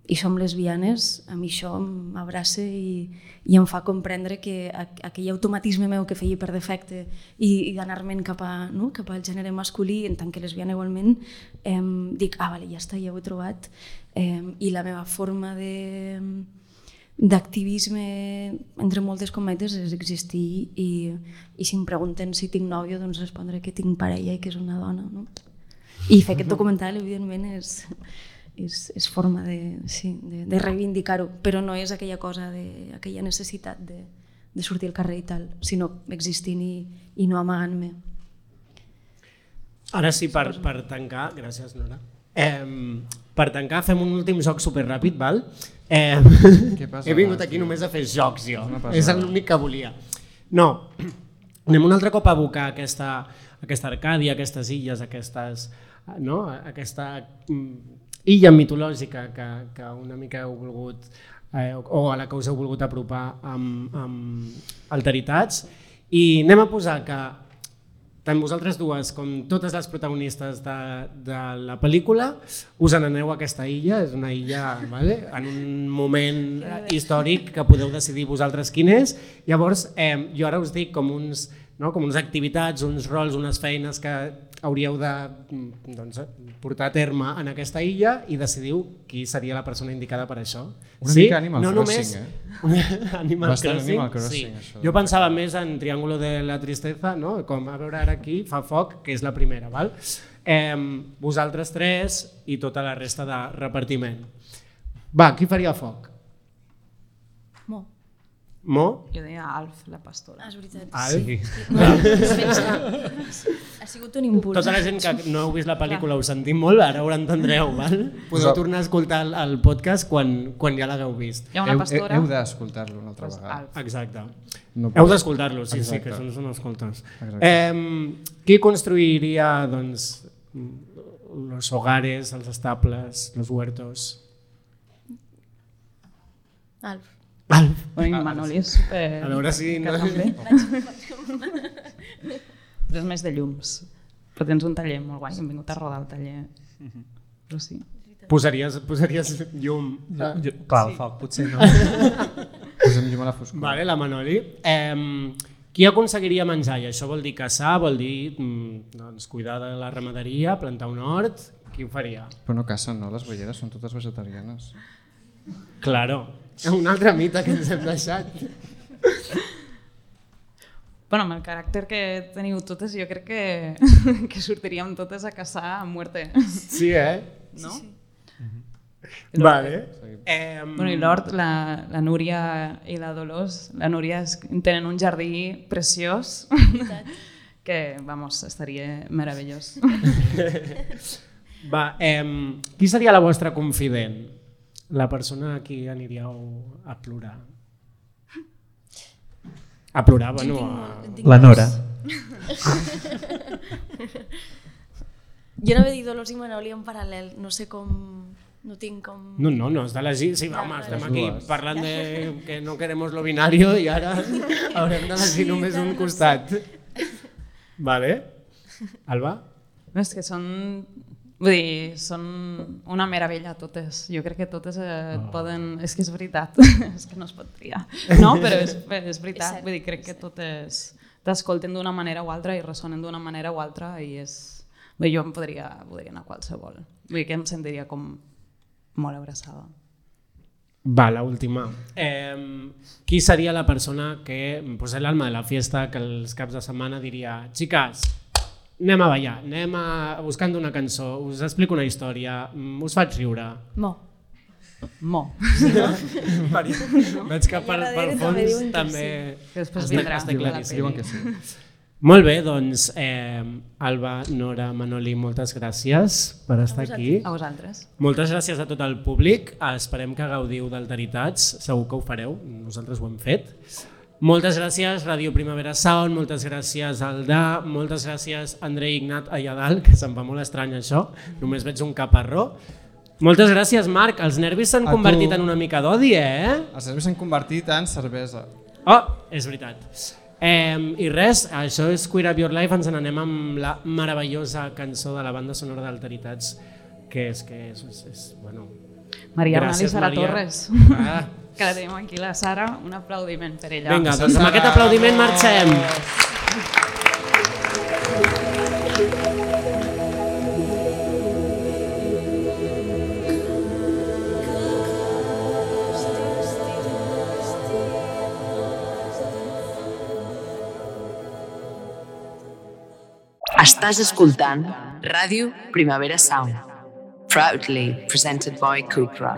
i som lesbianes, a mi això m'abraça i, i em fa comprendre que aquell automatisme meu que feia per defecte i, i d'anar-me'n cap, a, no? cap al gènere masculí, en tant que lesbiana igualment, eh, dic, ah, vale, ja està, ja ho he trobat. Eh, I la meva forma de d'activisme, entre moltes cometes, és existir i, i si em pregunten si tinc nòvio, doncs respondré que tinc parella i que és una dona. No? I fer aquest documental, evidentment, és, és, és forma de, sí, de, de reivindicar-ho, però no és aquella cosa, de, aquella necessitat de, de sortir al carrer i tal, sinó existint i, i no amagant-me. Ara sí, per, per tancar, gràcies Nora, eh, per tancar fem un últim joc superràpid, val? Eh, Què passa, he vingut aquí només a fer jocs jo, és l'únic que volia. No, anem un altre cop a abocar aquesta, aquesta Arcàdia, aquestes illes, aquestes, no? aquesta mm, illa mitològica que, que una mica heu volgut eh, o a la que us heu volgut apropar amb, amb alteritats i anem a posar que tant vosaltres dues com totes les protagonistes de, de la pel·lícula us n'aneu a aquesta illa, és una illa vale? en un moment històric que podeu decidir vosaltres quin és. Llavors, eh, jo ara us dic com uns, no? com unes activitats, uns rols, unes feines que hauríeu de doncs, portar a terme en aquesta illa i decidiu qui seria la persona indicada per això. Una mica Animal no Crossing, només... Animal Bastant Crossing, Animal Crossing, sí. això. Jo pensava més en Triángulo de la Tristeza, no? com a veure ara aquí, fa foc, que és la primera. Val? Eh, vosaltres tres i tota la resta de repartiment. Va, qui faria foc? Mo. Jo deia Alf, la pastora. Ah, és veritat. Alf? Sí. Clar. ha sigut un impuls. Tota la gent que no heu vist la pel·lícula ho sentim molt, ara ho entendreu. Val? Podeu Us- tornar a escoltar el, el podcast quan, quan ja l'hagueu vist. Hi ha una Heu, pastora. heu d'escoltar-lo una altra Pues vegada. Alf. Exacte. No Heu d'escoltar-lo, sí, sí, Exacte. que això no són escoltes. Exacte. Eh, qui construiria doncs, los hogares, els estables, los huertos? Alf. Alf. Bueno, i Manoli és super... A veure si no-. Però és més de llums. Però tens un taller molt guai, hem vingut a rodar el taller. Però sí. Posaries, posaries llum. Jo- jo- clar, el foc potser no. Posem llum a la foscor. Vale, la Manoli. Eh, qui aconseguiria menjar? I això vol dir caçar, vol dir mm, doncs, cuidar de la ramaderia, plantar un hort... Qui ho faria? Però no cacen, no? Les bolleres són totes vegetarianes. Claro. Un altre mite que ens hem deixat. Bueno, amb el caràcter que teniu totes, jo crec que, que sortiríem totes a caçar a muerte. Sí, eh? No? Sí, I Vale. Eh, Bueno, i l'Hort, la, la Núria i la Dolors, la Núria és, tenen un jardí preciós que, vamos, estaria meravellós. Va, eh, qui seria la vostra confident? La persona a qui aniríeu a plorar? A plorar, bueno... A... La Nora. jo anava a dir Dolors i Manoli en paral·lel, no sé com... No tinc com... No, no, no, has d'elegir. Sí, Ja, home, ja, estem aquí dues. parlant de que no queremos lo binario i ara haurem d'elegir Sí, només un no costat. Vale? Alba? No, és que són... Vull dir, són una meravella totes. Jo crec que totes eh, et Oh. poden... És que és veritat, és que no es pot triar. No, però és, és veritat. cert, Vull dir, crec que totes t'escolten d'una manera o altra i ressonen d'una manera o altra i és... Bé, jo em podria, podria anar a qualsevol. Vull dir que em sentiria com molt abraçada. Va, la última. Eh, qui seria la persona que pues, el alma de la fiesta que els caps de setmana diria xicas, anem a ballar, anem a buscant una cançó, us explico una història, mm, us faig riure. Mo. Mo. Veig que per, a per fons també Que després vindrà està la claríssim. Diuen que sí. Molt bé, doncs eh, Alba, Nora, Manoli, moltes gràcies per estar aquí. A vosaltres. Moltes gràcies a tot el públic. Esperem que gaudiu d'alteritats. Segur que ho fareu. Nosaltres ho hem fet. Moltes gràcies, Ràdio Primavera Sound, moltes gràcies, Aldà, moltes gràcies, Andrei Ignat allà dalt, que se'm fa molt estrany això, només veig un caparró. Moltes gràcies, Marc. Els nervis s'han convertit tu. en una mica d'odi, eh? Els serveis s'han convertit en cervesa. Oh, és veritat. Eh, I res, això és Queer Up Your Life, ens n'anem amb la meravellosa cançó de la banda sonora d'Alteritats, que és, que és, és, és bueno... Maria Gràcies, Sara Maria. Torres. Ah. Que la tenim aquí, la Sara. Un aplaudiment per ella. Vinga, doncs amb aquest aplaudiment marxem. Estàs escoltant Ràdio Primavera Sound. Proudly presented by Cupra.